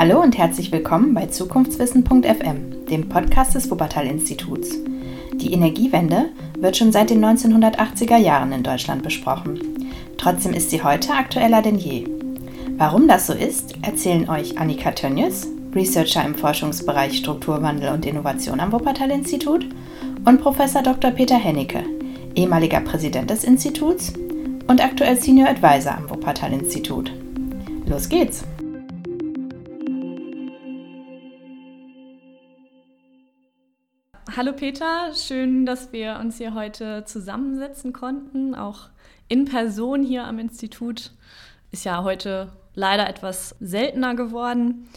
Hallo und herzlich willkommen bei Zukunftswissen.fm, dem Podcast des Wuppertal-Instituts. Die Energiewende wird schon seit den 1980er Jahren in Deutschland besprochen. Trotzdem ist sie heute aktueller denn je. Warum das so ist, erzählen euch Annika Tönjes, Researcher im Forschungsbereich Strukturwandel und Innovation am Wuppertal-Institut, und Professor Dr. Peter Hennecke, ehemaliger Präsident des Instituts und aktuell Senior Advisor am Wuppertal-Institut. Los geht's! Hallo Peter, schön, dass wir uns hier heute zusammensetzen konnten. Auch in Person hier am Institut ist ja heute leider etwas seltener geworden.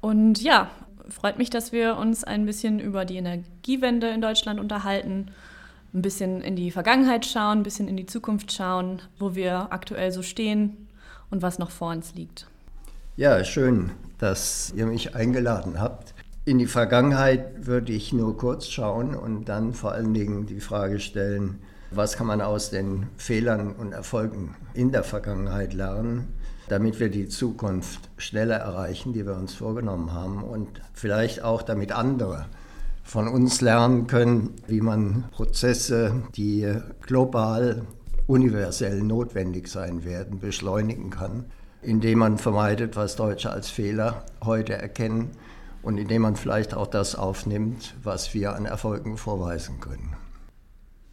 Und ja, freut mich, dass wir uns ein bisschen über die Energiewende in Deutschland unterhalten, ein bisschen in die Vergangenheit schauen, ein bisschen in die Zukunft schauen, wo wir aktuell so stehen und was noch vor uns liegt. Ja, schön, dass ihr mich eingeladen habt. In die Vergangenheit würde ich nur kurz schauen und dann vor allen Dingen die Frage stellen, was kann man aus den Fehlern und Erfolgen in der Vergangenheit lernen, damit wir die Zukunft schneller erreichen, die wir uns vorgenommen haben und vielleicht auch damit andere von uns lernen können, wie man Prozesse, die global, universell notwendig sein werden, beschleunigen kann, indem man vermeidet, was Deutsche als Fehler heute erkennen und indem man vielleicht auch das aufnimmt, was wir an Erfolgen vorweisen können.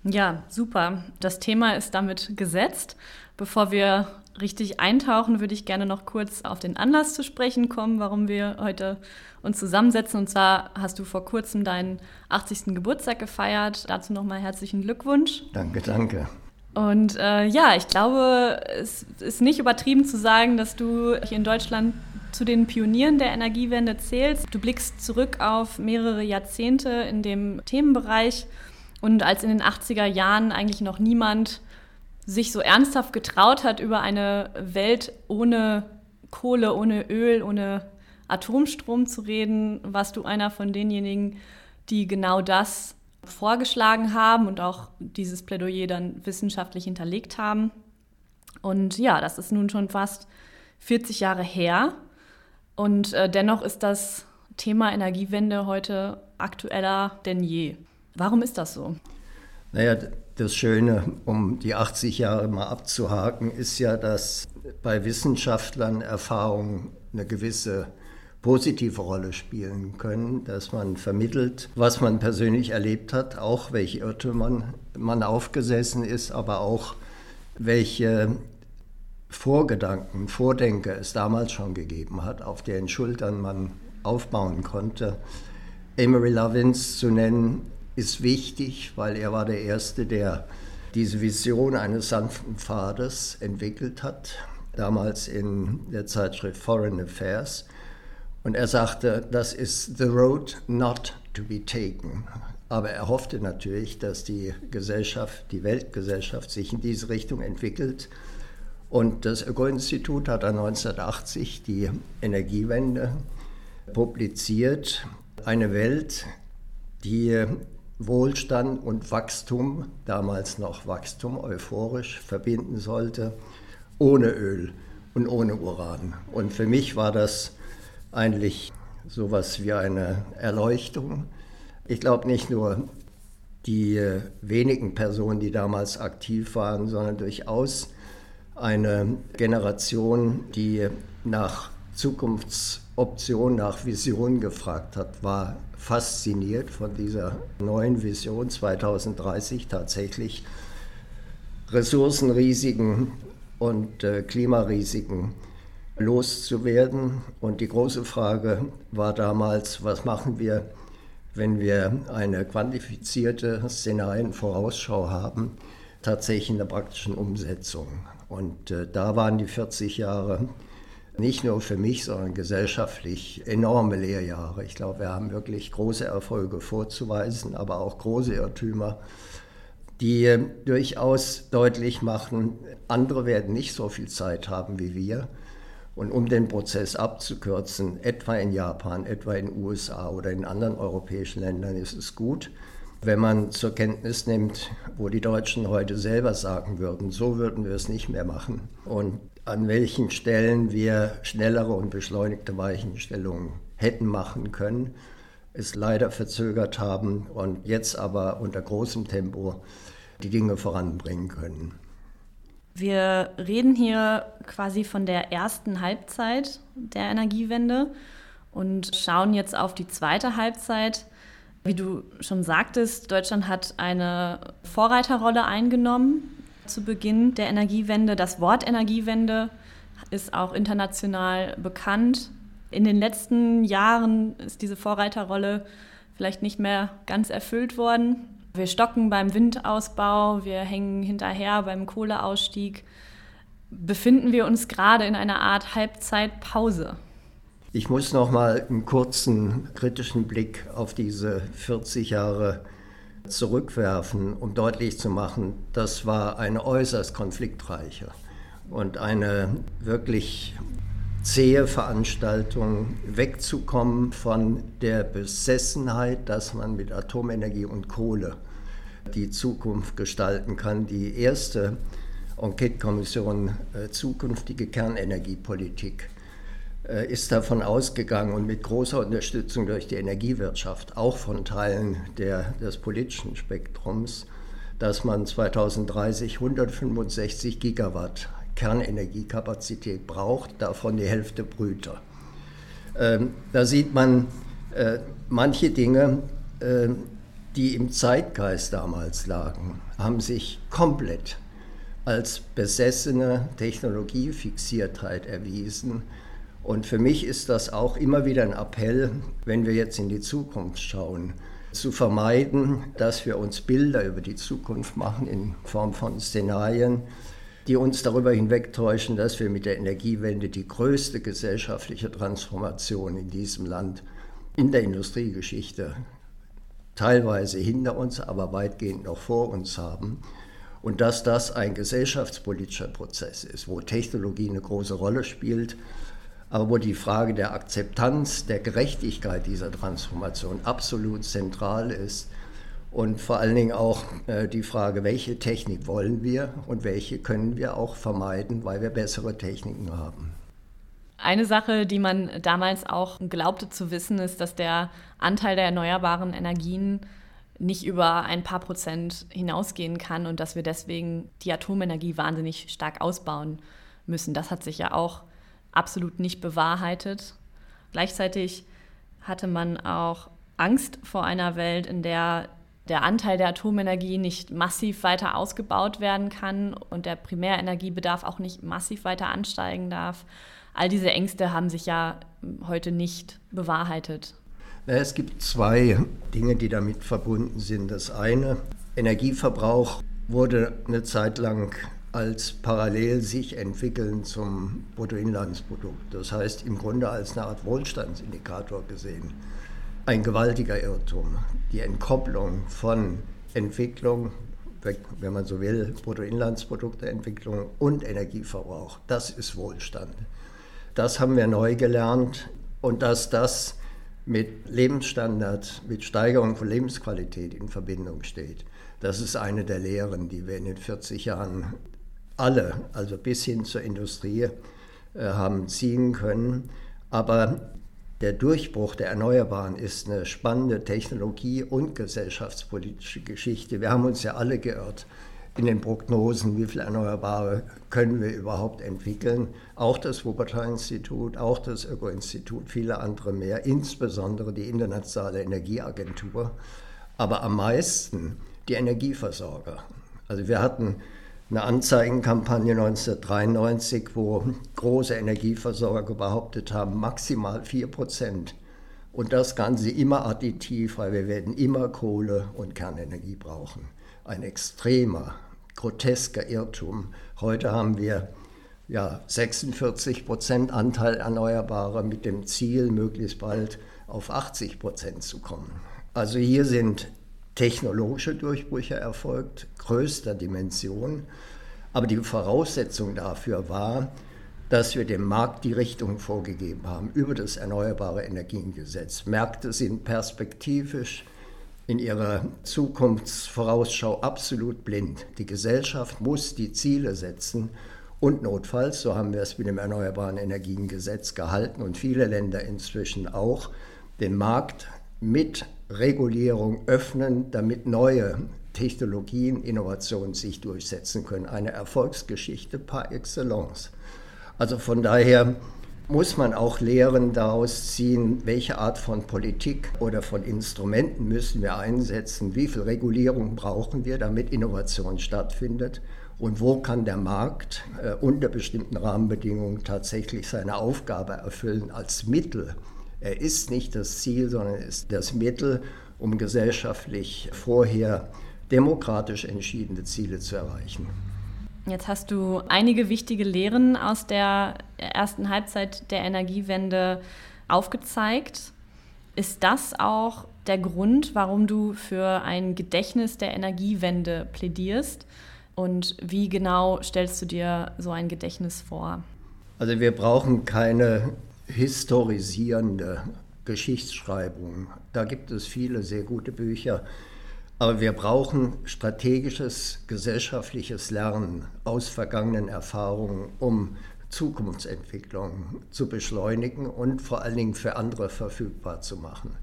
Ja, super. Das Thema ist damit gesetzt. Bevor wir richtig eintauchen, würde ich gerne noch kurz auf den Anlass zu sprechen kommen, warum wir heute uns zusammensetzen. Und zwar hast du vor kurzem deinen 80. Geburtstag gefeiert. Dazu nochmal herzlichen Glückwunsch. Danke, danke. Und äh, ja, ich glaube, es ist nicht übertrieben zu sagen, dass du hier in Deutschland zu den Pionieren der Energiewende zählst. Du blickst zurück auf mehrere Jahrzehnte in dem Themenbereich und als in den 80er Jahren eigentlich noch niemand sich so ernsthaft getraut hat, über eine Welt ohne Kohle, ohne Öl, ohne Atomstrom zu reden, warst du einer von denjenigen, die genau das vorgeschlagen haben und auch dieses Plädoyer dann wissenschaftlich hinterlegt haben. Und ja, das ist nun schon fast 40 Jahre her. Und äh, dennoch ist das Thema Energiewende heute aktueller denn je. Warum ist das so? Naja, das Schöne, um die 80 Jahre mal abzuhaken, ist ja, dass bei Wissenschaftlern Erfahrungen eine gewisse positive Rolle spielen können, dass man vermittelt, was man persönlich erlebt hat, auch welche Irrtümern man aufgesessen ist, aber auch welche Vorgedanken, Vordenker es damals schon gegeben hat, auf deren Schultern man aufbauen konnte. Emery Lovins zu nennen, ist wichtig, weil er war der Erste, der diese Vision eines sanften Pfades entwickelt hat, damals in der Zeitschrift Foreign Affairs. Und er sagte, das ist the road not to be taken. Aber er hoffte natürlich, dass die Gesellschaft, die Weltgesellschaft sich in diese Richtung entwickelt und das Öko-Institut hat dann 1980 die Energiewende publiziert. Eine Welt, die Wohlstand und Wachstum, damals noch Wachstum, euphorisch verbinden sollte, ohne Öl und ohne Uran. Und für mich war das eigentlich sowas wie eine Erleuchtung. Ich glaube nicht nur die wenigen Personen, die damals aktiv waren, sondern durchaus eine Generation, die nach Zukunftsoptionen, nach Vision gefragt hat, war fasziniert von dieser neuen Vision 2030 tatsächlich Ressourcenrisiken und äh, Klimarisiken loszuwerden. Und die große Frage war damals, was machen wir, wenn wir eine quantifizierte Szenarienvorausschau haben, tatsächlich in der praktischen Umsetzung. Und äh, da waren die 40 Jahre nicht nur für mich, sondern gesellschaftlich enorme Lehrjahre. Ich glaube, wir haben wirklich große Erfolge vorzuweisen, aber auch große Irrtümer, die äh, durchaus deutlich machen, andere werden nicht so viel Zeit haben wie wir. Und um den Prozess abzukürzen, etwa in Japan, etwa in den USA oder in anderen europäischen Ländern ist es gut, wenn man zur Kenntnis nimmt, wo die Deutschen heute selber sagen würden, so würden wir es nicht mehr machen. Und an welchen Stellen wir schnellere und beschleunigte Weichenstellungen hätten machen können, es leider verzögert haben und jetzt aber unter großem Tempo die Dinge voranbringen können. Wir reden hier quasi von der ersten Halbzeit der Energiewende und schauen jetzt auf die zweite Halbzeit. Wie du schon sagtest, Deutschland hat eine Vorreiterrolle eingenommen zu Beginn der Energiewende. Das Wort Energiewende ist auch international bekannt. In den letzten Jahren ist diese Vorreiterrolle vielleicht nicht mehr ganz erfüllt worden. Wir stocken beim Windausbau, wir hängen hinterher beim Kohleausstieg. Befinden wir uns gerade in einer Art Halbzeitpause? Ich muss noch mal einen kurzen kritischen Blick auf diese 40 Jahre zurückwerfen, um deutlich zu machen, das war eine äußerst konfliktreiche und eine wirklich zähe Veranstaltung, wegzukommen von der Besessenheit, dass man mit Atomenergie und Kohle die Zukunft gestalten kann. Die erste Enquete-Kommission äh, Zukünftige Kernenergiepolitik ist davon ausgegangen und mit großer Unterstützung durch die Energiewirtschaft, auch von Teilen der, des politischen Spektrums, dass man 2030 165 Gigawatt Kernenergiekapazität braucht, davon die Hälfte Brüter. Ähm, da sieht man äh, manche Dinge, äh, die im Zeitgeist damals lagen, haben sich komplett als besessene Technologiefixiertheit erwiesen und für mich ist das auch immer wieder ein Appell, wenn wir jetzt in die Zukunft schauen, zu vermeiden, dass wir uns Bilder über die Zukunft machen in Form von Szenarien, die uns darüber hinwegtäuschen, dass wir mit der Energiewende die größte gesellschaftliche Transformation in diesem Land in der Industriegeschichte teilweise hinter uns, aber weitgehend noch vor uns haben. Und dass das ein gesellschaftspolitischer Prozess ist, wo Technologie eine große Rolle spielt aber wo die Frage der Akzeptanz, der Gerechtigkeit dieser Transformation absolut zentral ist und vor allen Dingen auch äh, die Frage, welche Technik wollen wir und welche können wir auch vermeiden, weil wir bessere Techniken haben. Eine Sache, die man damals auch glaubte zu wissen, ist, dass der Anteil der erneuerbaren Energien nicht über ein paar Prozent hinausgehen kann und dass wir deswegen die Atomenergie wahnsinnig stark ausbauen müssen. Das hat sich ja auch absolut nicht bewahrheitet. Gleichzeitig hatte man auch Angst vor einer Welt, in der der Anteil der Atomenergie nicht massiv weiter ausgebaut werden kann und der Primärenergiebedarf auch nicht massiv weiter ansteigen darf. All diese Ängste haben sich ja heute nicht bewahrheitet. Es gibt zwei Dinge, die damit verbunden sind. Das eine, Energieverbrauch wurde eine Zeit lang als parallel sich entwickeln zum Bruttoinlandsprodukt. Das heißt im Grunde als eine Art Wohlstandsindikator gesehen. Ein gewaltiger Irrtum. Die Entkopplung von Entwicklung, wenn man so will, Bruttoinlandsprodukteentwicklung und Energieverbrauch, das ist Wohlstand. Das haben wir neu gelernt und dass das mit Lebensstandard, mit Steigerung von Lebensqualität in Verbindung steht. Das ist eine der Lehren, die wir in den 40 Jahren alle, also bis hin zur Industrie, äh, haben ziehen können. Aber der Durchbruch der Erneuerbaren ist eine spannende Technologie- und gesellschaftspolitische Geschichte. Wir haben uns ja alle geirrt in den Prognosen, wie viel Erneuerbare können wir überhaupt entwickeln. Auch das Wuppertal-Institut, auch das Öko-Institut, viele andere mehr, insbesondere die Internationale Energieagentur, aber am meisten die Energieversorger. Also wir hatten eine Anzeigenkampagne 1993, wo große Energieversorger behauptet haben, maximal 4 Prozent. Und das Ganze immer additiv, weil wir werden immer Kohle und Kernenergie brauchen. Ein extremer, grotesker Irrtum. Heute haben wir ja, 46 Prozent Anteil Erneuerbarer mit dem Ziel, möglichst bald auf 80 Prozent zu kommen. Also hier sind technologische Durchbrüche erfolgt, größter Dimension. Aber die Voraussetzung dafür war, dass wir dem Markt die Richtung vorgegeben haben über das Erneuerbare Energiengesetz. Märkte sind perspektivisch in ihrer Zukunftsvorausschau absolut blind. Die Gesellschaft muss die Ziele setzen Und notfalls, so haben wir es mit dem Erneuerbaren Energiengesetz gehalten und viele Länder inzwischen auch, den Markt mit Regulierung öffnen, damit neue Technologien, Innovationen sich durchsetzen können. Eine Erfolgsgeschichte par excellence. Also von daher muss man auch Lehren daraus ziehen, welche Art von Politik oder von Instrumenten müssen wir einsetzen, wie viel Regulierung brauchen wir, damit Innovation stattfindet und wo kann der Markt äh, unter bestimmten Rahmenbedingungen tatsächlich seine Aufgabe erfüllen als Mittel. Er ist nicht das Ziel, sondern ist das Mittel, um gesellschaftlich vorher demokratisch entschiedene Ziele zu erreichen. Jetzt hast du einige wichtige Lehren aus der ersten Halbzeit der Energiewende aufgezeigt. Ist das auch der Grund, warum du für ein Gedächtnis der Energiewende plädierst? Und wie genau stellst du dir so ein Gedächtnis vor? Also wir brauchen keine historisierende Geschichtsschreibung. Da gibt es viele sehr gute Bücher aber wir brauchen strategisches gesellschaftliches Lernen aus vergangenen Erfahrungen, um Zukunftsentwicklung zu beschleunigen und vor allen Dingen für andere verfügbar zu machen.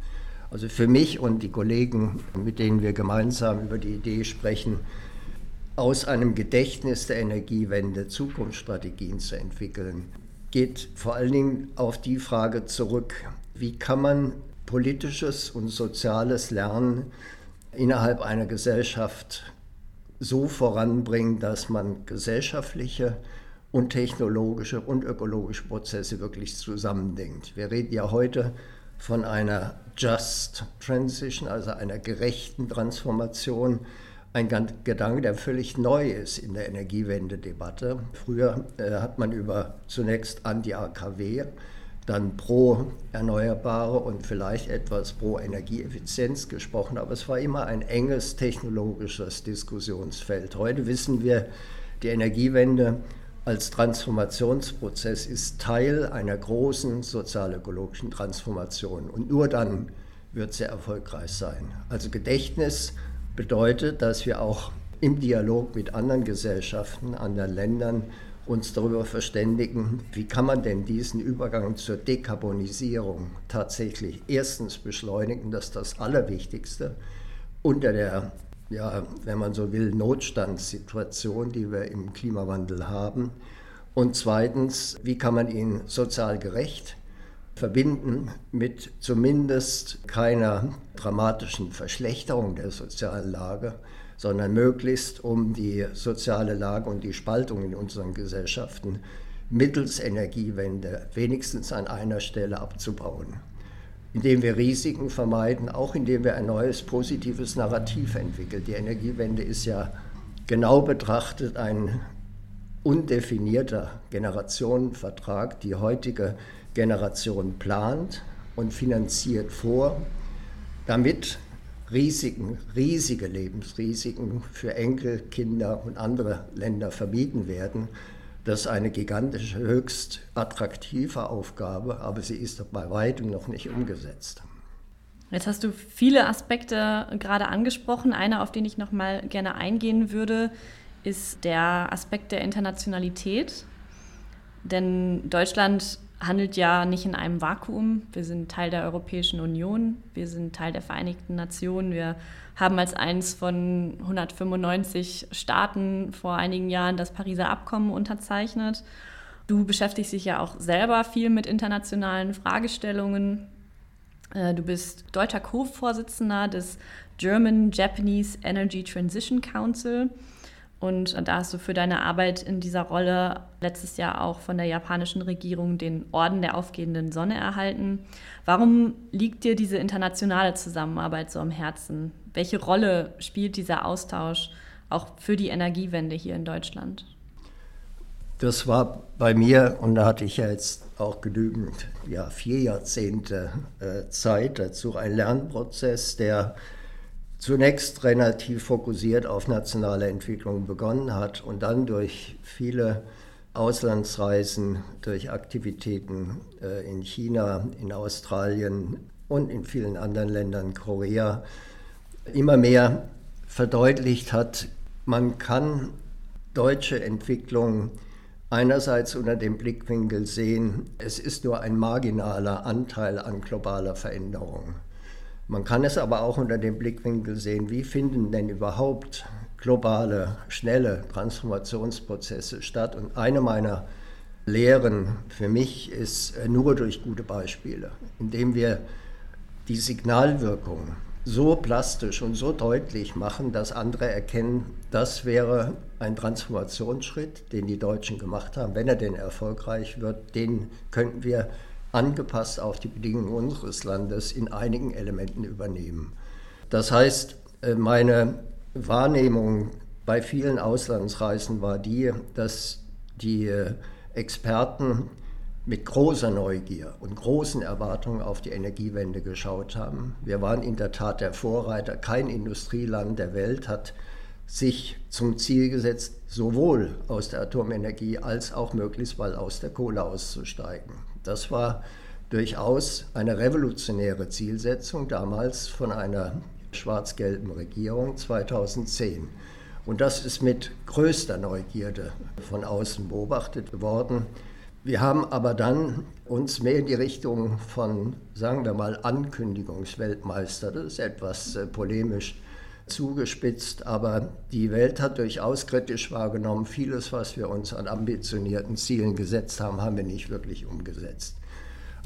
Also für mich und die Kollegen, mit denen wir gemeinsam über die Idee sprechen, aus einem Gedächtnis der Energiewende Zukunftsstrategien zu entwickeln, geht vor allen Dingen auf die Frage zurück, wie kann man politisches und soziales Lernen innerhalb einer Gesellschaft so voranbringen, dass man gesellschaftliche und technologische und ökologische Prozesse wirklich zusammendenkt. Wir reden ja heute von einer Just Transition, also einer gerechten Transformation. Ein Gedanke, der völlig neu ist in der Energiewende-Debatte. Früher äh, hat man über zunächst Anti-AKW dann pro Erneuerbare und vielleicht etwas pro Energieeffizienz gesprochen, aber es war immer ein enges technologisches Diskussionsfeld. Heute wissen wir, die Energiewende als Transformationsprozess ist Teil einer großen sozial-ökologischen Transformation und nur dann wird sie erfolgreich sein. Also Gedächtnis bedeutet, dass wir auch im Dialog mit anderen Gesellschaften, anderen Ländern uns darüber verständigen, wie kann man denn diesen Übergang zur Dekarbonisierung tatsächlich erstens beschleunigen, das ist das Allerwichtigste, unter der, ja, wenn man so will, Notstandssituation, die wir im Klimawandel haben. Und zweitens, wie kann man ihn sozial gerecht verbinden mit zumindest keiner dramatischen Verschlechterung der sozialen Lage, sondern möglichst um die soziale Lage und die Spaltung in unseren Gesellschaften mittels Energiewende wenigstens an einer Stelle abzubauen. Indem wir Risiken vermeiden, auch indem wir ein neues positives Narrativ entwickeln. Die Energiewende ist ja genau betrachtet ein undefinierter Generationenvertrag. Die heutige Generation plant und finanziert vor, damit Risiken, riesige Lebensrisiken für Enkel, Kinder und andere Länder vermieden werden. Das ist eine gigantische, höchst attraktive Aufgabe, aber sie ist bei weitem noch nicht umgesetzt. Jetzt hast du viele Aspekte gerade angesprochen. Einer, auf den ich noch mal gerne eingehen würde, ist der Aspekt der Internationalität. Denn Deutschland handelt ja nicht in einem Vakuum. Wir sind Teil der Europäischen Union, wir sind Teil der Vereinigten Nationen. Wir haben als eines von 195 Staaten vor einigen Jahren das Pariser Abkommen unterzeichnet. Du beschäftigst dich ja auch selber viel mit internationalen Fragestellungen. Äh, du bist deutscher Co-Vorsitzender des German Japanese Energy Transition Council. Und da hast du für deine Arbeit in dieser Rolle letztes Jahr auch von der japanischen Regierung den Orden der aufgehenden Sonne erhalten. Warum liegt dir diese internationale Zusammenarbeit so am Herzen? Welche Rolle spielt dieser Austausch auch für die Energiewende hier in Deutschland? Das war bei mir, und da hatte ich ja jetzt auch genügend, ja, vier Jahrzehnte äh, Zeit dazu, ein Lernprozess, der zunächst relativ fokussiert auf nationale Entwicklung begonnen hat und dann durch viele Auslandsreisen, durch Aktivitäten äh, in China, in Australien und in vielen anderen Ländern, Korea, immer mehr verdeutlicht hat, man kann deutsche Entwicklung einerseits unter dem Blickwinkel sehen, es ist nur ein marginaler Anteil an globaler Veränderung. Man kann es aber auch unter dem Blickwinkel sehen, wie finden denn überhaupt globale, schnelle Transformationsprozesse statt. Und eine meiner Lehren für mich ist nur durch gute Beispiele, indem wir die Signalwirkung so plastisch und so deutlich machen, dass andere erkennen, das wäre ein Transformationsschritt, den die Deutschen gemacht haben. Wenn er denn erfolgreich wird, den könnten wir angepasst auf die Bedingungen unseres Landes in einigen Elementen übernehmen. Das heißt, äh, meine Wahrnehmung bei vielen Auslandsreisen war die, dass die äh, Experten mit großer Neugier und großen Erwartungen auf die Energiewende geschaut haben. Wir waren in der Tat der Vorreiter. Kein Industrieland der Welt hat sich zum Ziel gesetzt, sowohl aus der Atomenergie als auch möglichst bald aus der Kohle auszusteigen. Das war durchaus eine revolutionäre Zielsetzung damals von einer schwarz-gelben Regierung 2010. Und das ist mit größter Neugierde von außen beobachtet worden. Wir haben aber dann uns mehr in die Richtung von, sagen wir mal, Ankündigungsweltmeister, das ist etwas äh, polemisch zugespitzt, aber die Welt hat durchaus kritisch wahrgenommen, vieles, was wir uns an ambitionierten Zielen gesetzt haben, haben wir nicht wirklich umgesetzt.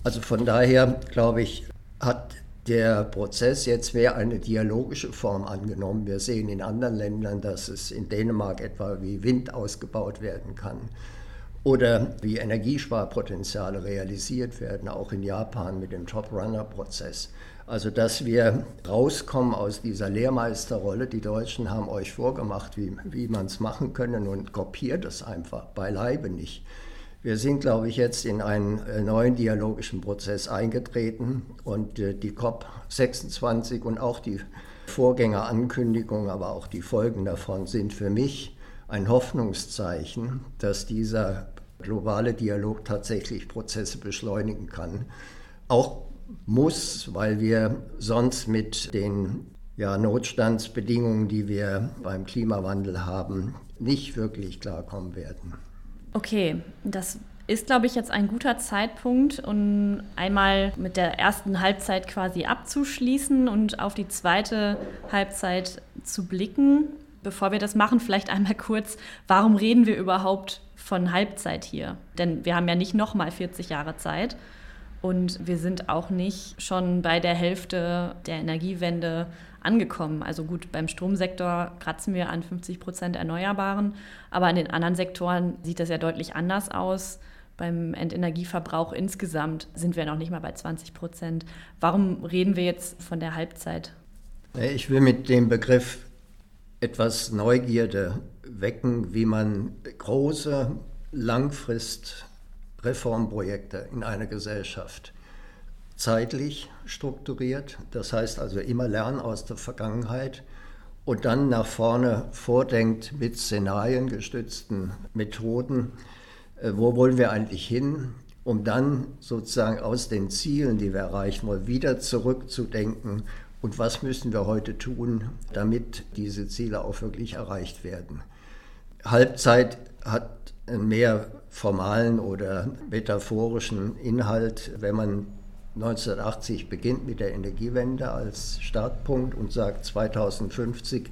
Also von daher, glaube ich, hat der Prozess jetzt mehr eine dialogische Form angenommen. Wir sehen in anderen Ländern, dass es in Dänemark etwa wie Wind ausgebaut werden kann oder wie Energiesparpotenziale realisiert werden, auch in Japan mit dem Top-Runner-Prozess. Also, dass wir rauskommen aus dieser Lehrmeisterrolle. Die Deutschen haben euch vorgemacht, wie, wie man es machen können und kopiert es einfach beileibe nicht. Wir sind, glaube ich, jetzt in einen äh, neuen dialogischen Prozess eingetreten und äh, die COP26 und auch die Vorgängerankündigungen, aber auch die Folgen davon sind für mich ein Hoffnungszeichen, dass dieser globale Dialog tatsächlich Prozesse beschleunigen kann. Auch muss, weil wir sonst mit den ja, Notstandsbedingungen, die wir beim Klimawandel haben, nicht wirklich klarkommen werden. Okay, das ist, glaube ich, jetzt ein guter Zeitpunkt, um einmal mit der ersten Halbzeit quasi abzuschließen und auf die zweite Halbzeit zu blicken. Bevor wir das machen, vielleicht einmal kurz, warum reden wir überhaupt von Halbzeit hier? Denn wir haben ja nicht nochmal 40 Jahre Zeit und wir sind auch nicht schon bei der Hälfte der Energiewende angekommen. Also gut, beim Stromsektor kratzen wir an 50 Prozent Erneuerbaren, aber in den anderen Sektoren sieht das ja deutlich anders aus. Beim Endenergieverbrauch insgesamt sind wir noch nicht mal bei 20 Prozent. Warum reden wir jetzt von der Halbzeit? Ich will mit dem Begriff etwas Neugierde wecken, wie man große Langfrist-Reformprojekte in einer Gesellschaft. Zeitlich strukturiert, das heißt also immer lernen aus der Vergangenheit und dann nach vorne vordenkt mit szenariengestützten Methoden, äh, wo wollen wir eigentlich hin, um dann sozusagen aus den Zielen, die wir erreichen wollen, wieder zurückzudenken? Und was müssen wir heute tun, damit diese Ziele auch wirklich erreicht werden. Halbzeit hat mehr formalen oder metaphorischen Inhalt, wenn man 1980 beginnt mit der Energiewende als Startpunkt und sagt 2050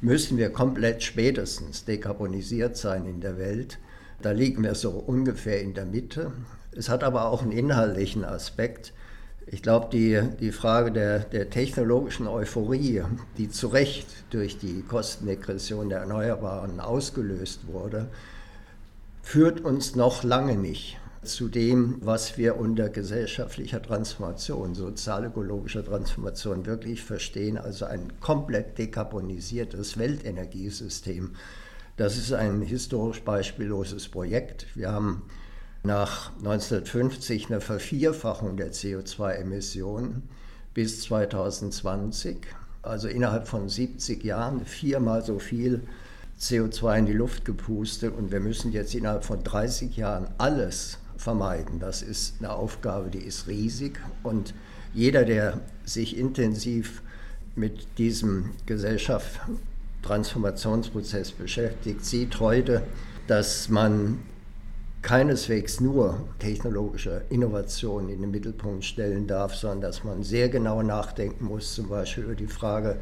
müssen wir komplett spätestens dekarbonisiert sein in der Welt. Da liegen wir so ungefähr in der Mitte. Es hat aber auch einen inhaltlichen Aspekt. Ich glaube, die, die Frage der, der technologischen Euphorie, die zu Recht durch die Kostendegression der Erneuerbaren ausgelöst wurde, führt uns noch lange nicht zu dem, was wir unter gesellschaftlicher Transformation, sozial-ökologischer Transformation wirklich verstehen, also ein komplett dekarbonisiertes Weltenergiesystem. Das ist ein historisch beispielloses Projekt. Wir haben nach 1950 eine Vervierfachung der CO2-Emissionen bis 2020, also innerhalb von 70 Jahren viermal so viel CO2 in die Luft gepustet und wir müssen jetzt innerhalb von 30 Jahren alles vermeiden. Das ist eine Aufgabe, die ist riesig und jeder, der sich intensiv mit diesem Gesellschaftstransformationsprozess beschäftigt, sieht heute, dass man keineswegs nur technologische Innovationen in den Mittelpunkt stellen darf, sondern dass man sehr genau nachdenken muss, zum Beispiel über die Frage,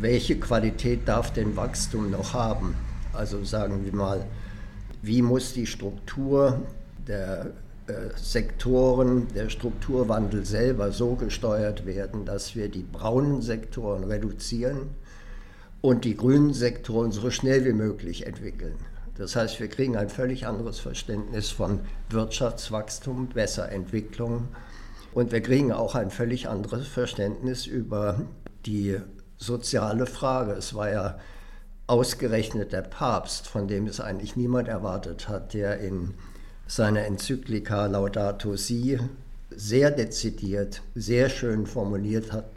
welche Qualität darf denn Wachstum noch haben? Also sagen wir mal, wie muss die Struktur der äh, Sektoren, der Strukturwandel selber so gesteuert werden, dass wir die braunen Sektoren reduzieren und die grünen Sektoren so schnell wie möglich entwickeln. Das heißt, wir kriegen ein völlig anderes Verständnis von Wirtschaftswachstum, besser Entwicklung und wir kriegen auch ein völlig anderes Verständnis über die soziale Frage. Es war ja ausgerechnet der Papst, von dem es eigentlich niemand erwartet hat, der in seiner Enzyklika Laudato Si sehr dezidiert, sehr schön formuliert hat,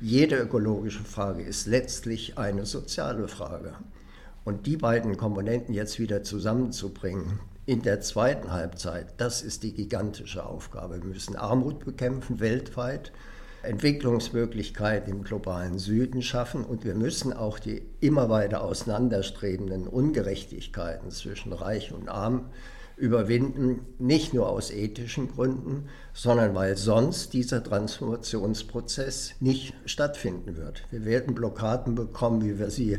jede ökologische Frage ist letztlich eine soziale Frage. Und die beiden Komponenten jetzt wieder zusammenzubringen in der zweiten Halbzeit, das ist die gigantische Aufgabe. Wir müssen Armut bekämpfen weltweit, Entwicklungsmöglichkeiten im globalen Süden schaffen und wir müssen auch die immer weiter auseinanderstrebenden Ungerechtigkeiten zwischen Reich und Arm überwinden, nicht nur aus ethischen Gründen, sondern weil sonst dieser Transformationsprozess nicht stattfinden wird. Wir werden Blockaden bekommen, wie wir sie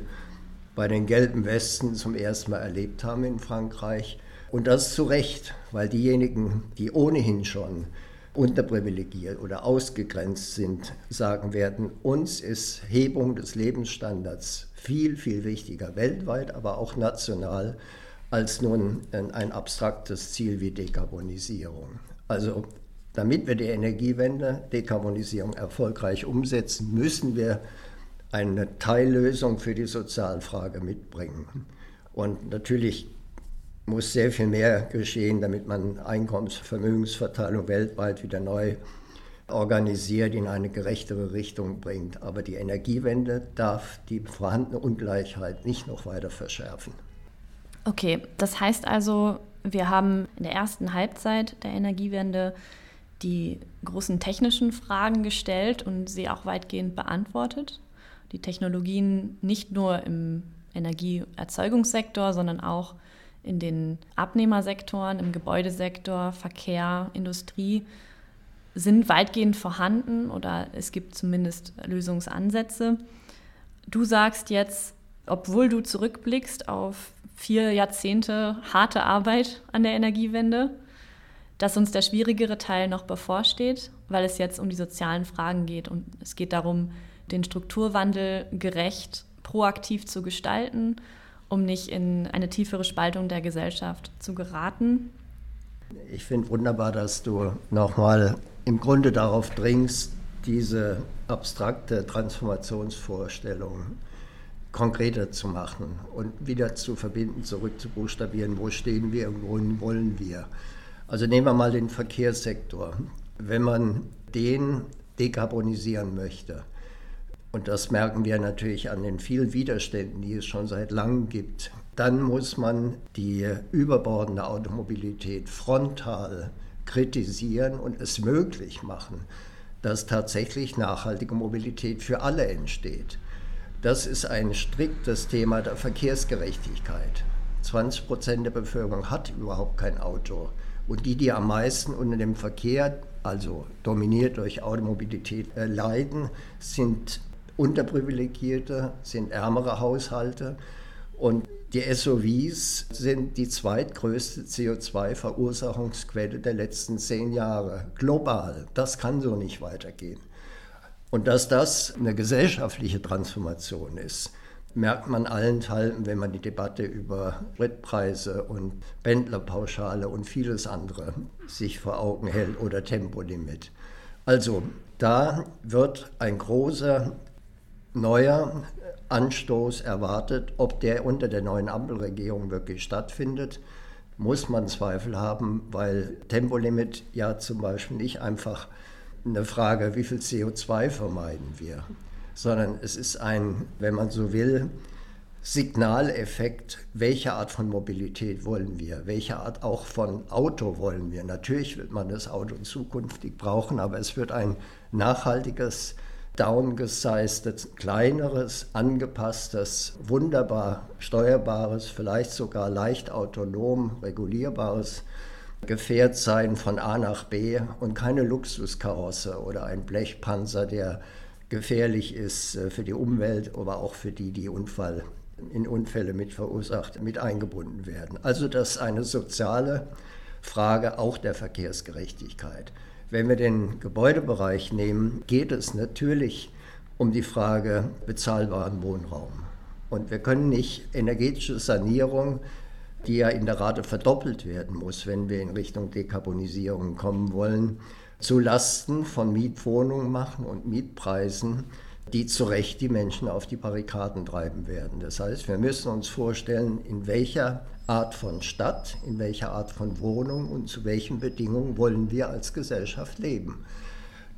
bei den gelben Westen zum ersten Mal erlebt haben in Frankreich. Und das zu Recht, weil diejenigen, die ohnehin schon unterprivilegiert oder ausgegrenzt sind, sagen werden, uns ist Hebung des Lebensstandards viel, viel wichtiger, weltweit, aber auch national als nun ein abstraktes Ziel wie Dekarbonisierung. Also damit wir die Energiewende, Dekarbonisierung erfolgreich umsetzen, müssen wir eine Teillösung für die Sozialfrage mitbringen. Und natürlich muss sehr viel mehr geschehen, damit man Einkommensvermögensverteilung weltweit wieder neu organisiert in eine gerechtere Richtung bringt. Aber die Energiewende darf die vorhandene Ungleichheit nicht noch weiter verschärfen. Okay, das heißt also, wir haben in der ersten Halbzeit der Energiewende die großen technischen Fragen gestellt und sie auch weitgehend beantwortet. Die Technologien nicht nur im Energieerzeugungssektor, sondern auch in den Abnehmersektoren, im Gebäudesektor, Verkehr, Industrie sind weitgehend vorhanden oder es gibt zumindest Lösungsansätze. Du sagst jetzt, obwohl du zurückblickst auf vier Jahrzehnte harte Arbeit an der Energiewende, dass uns der schwierigere Teil noch bevorsteht, weil es jetzt um die sozialen Fragen geht und es geht darum, den Strukturwandel gerecht, proaktiv zu gestalten, um nicht in eine tiefere Spaltung der Gesellschaft zu geraten. Ich finde wunderbar, dass du nochmal im Grunde darauf dringst, diese abstrakte Transformationsvorstellung konkreter zu machen und wieder zu verbinden, zurückzubuchstabieren, wo stehen wir und wohin wollen wir. Also nehmen wir mal den Verkehrssektor. Wenn man den dekarbonisieren möchte, und das merken wir natürlich an den vielen Widerständen, die es schon seit langem gibt, dann muss man die überbordende Automobilität frontal kritisieren und es möglich machen, dass tatsächlich nachhaltige Mobilität für alle entsteht. Das ist ein striktes Thema der Verkehrsgerechtigkeit. 20 Prozent der Bevölkerung hat überhaupt kein Auto. Und die, die am meisten unter dem Verkehr, also dominiert durch Automobilität, äh, leiden, sind unterprivilegierte, sind ärmere Haushalte. Und die SUVs sind die zweitgrößte CO2-Verursachungsquelle der letzten zehn Jahre. Global. Das kann so nicht weitergehen. Und dass das eine gesellschaftliche Transformation ist, merkt man allenthalben, wenn man die Debatte über Spritpreise und Pendlerpauschale und vieles andere sich vor Augen hält oder Tempolimit. Also da wird ein großer neuer Anstoß erwartet. Ob der unter der neuen Ampelregierung wirklich stattfindet, muss man Zweifel haben, weil Tempolimit ja zum Beispiel nicht einfach eine Frage, wie viel CO2 vermeiden wir, sondern es ist ein, wenn man so will, Signaleffekt, welche Art von Mobilität wollen wir, welche Art auch von Auto wollen wir. Natürlich wird man das Auto zukünftig brauchen, aber es wird ein nachhaltiges downgesized, kleineres, angepasstes, wunderbar steuerbares, vielleicht sogar leicht autonom regulierbares Gefährt sein von A nach B und keine Luxuskarosse oder ein Blechpanzer, der gefährlich ist äh, für die Umwelt, aber auch für die, die Unfall, in Unfälle mit verursacht, mit eingebunden werden. Also das ist eine soziale Frage auch der Verkehrsgerechtigkeit. Wenn wir den Gebäudebereich nehmen, geht es natürlich um die Frage bezahlbaren Wohnraum. Und wir können nicht energetische Sanierung, die ja in der Rate verdoppelt werden muss, wenn wir in Richtung Dekarbonisierung kommen wollen, zu Lasten von Mietwohnungen machen und Mietpreisen, die zu Recht die Menschen auf die Barrikaden treiben werden. Das heißt, wir müssen uns vorstellen, in welcher Art von Stadt, in welcher Art von Wohnung und zu welchen Bedingungen wollen wir als Gesellschaft leben.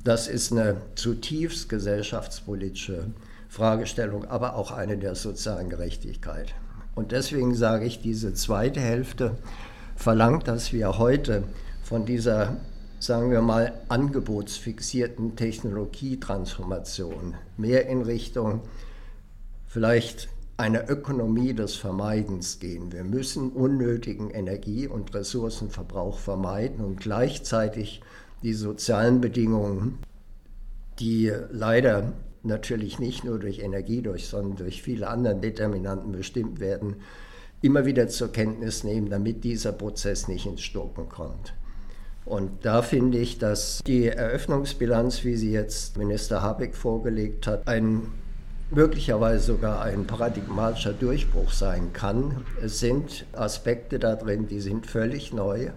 Das ist eine zutiefst gesellschaftspolitische Fragestellung, aber auch eine der sozialen Gerechtigkeit. Und deswegen sage ich, diese zweite Hälfte verlangt, dass wir heute von dieser sagen wir mal, angebotsfixierten Technologietransformation, mehr in Richtung vielleicht einer Ökonomie des Vermeidens gehen. Wir müssen unnötigen Energie- und Ressourcenverbrauch vermeiden und gleichzeitig die sozialen Bedingungen, die leider natürlich nicht nur durch Energie, durch, sondern durch viele andere Determinanten bestimmt werden, immer wieder zur Kenntnis nehmen, damit dieser Prozess nicht ins Stocken kommt. Und da finde ich, dass die Eröffnungsbilanz, wie sie jetzt Minister Habeck vorgelegt hat, ein möglicherweise sogar ein paradigmatischer Durchbruch sein kann. Es sind Aspekte da drin, die sind völlig neu.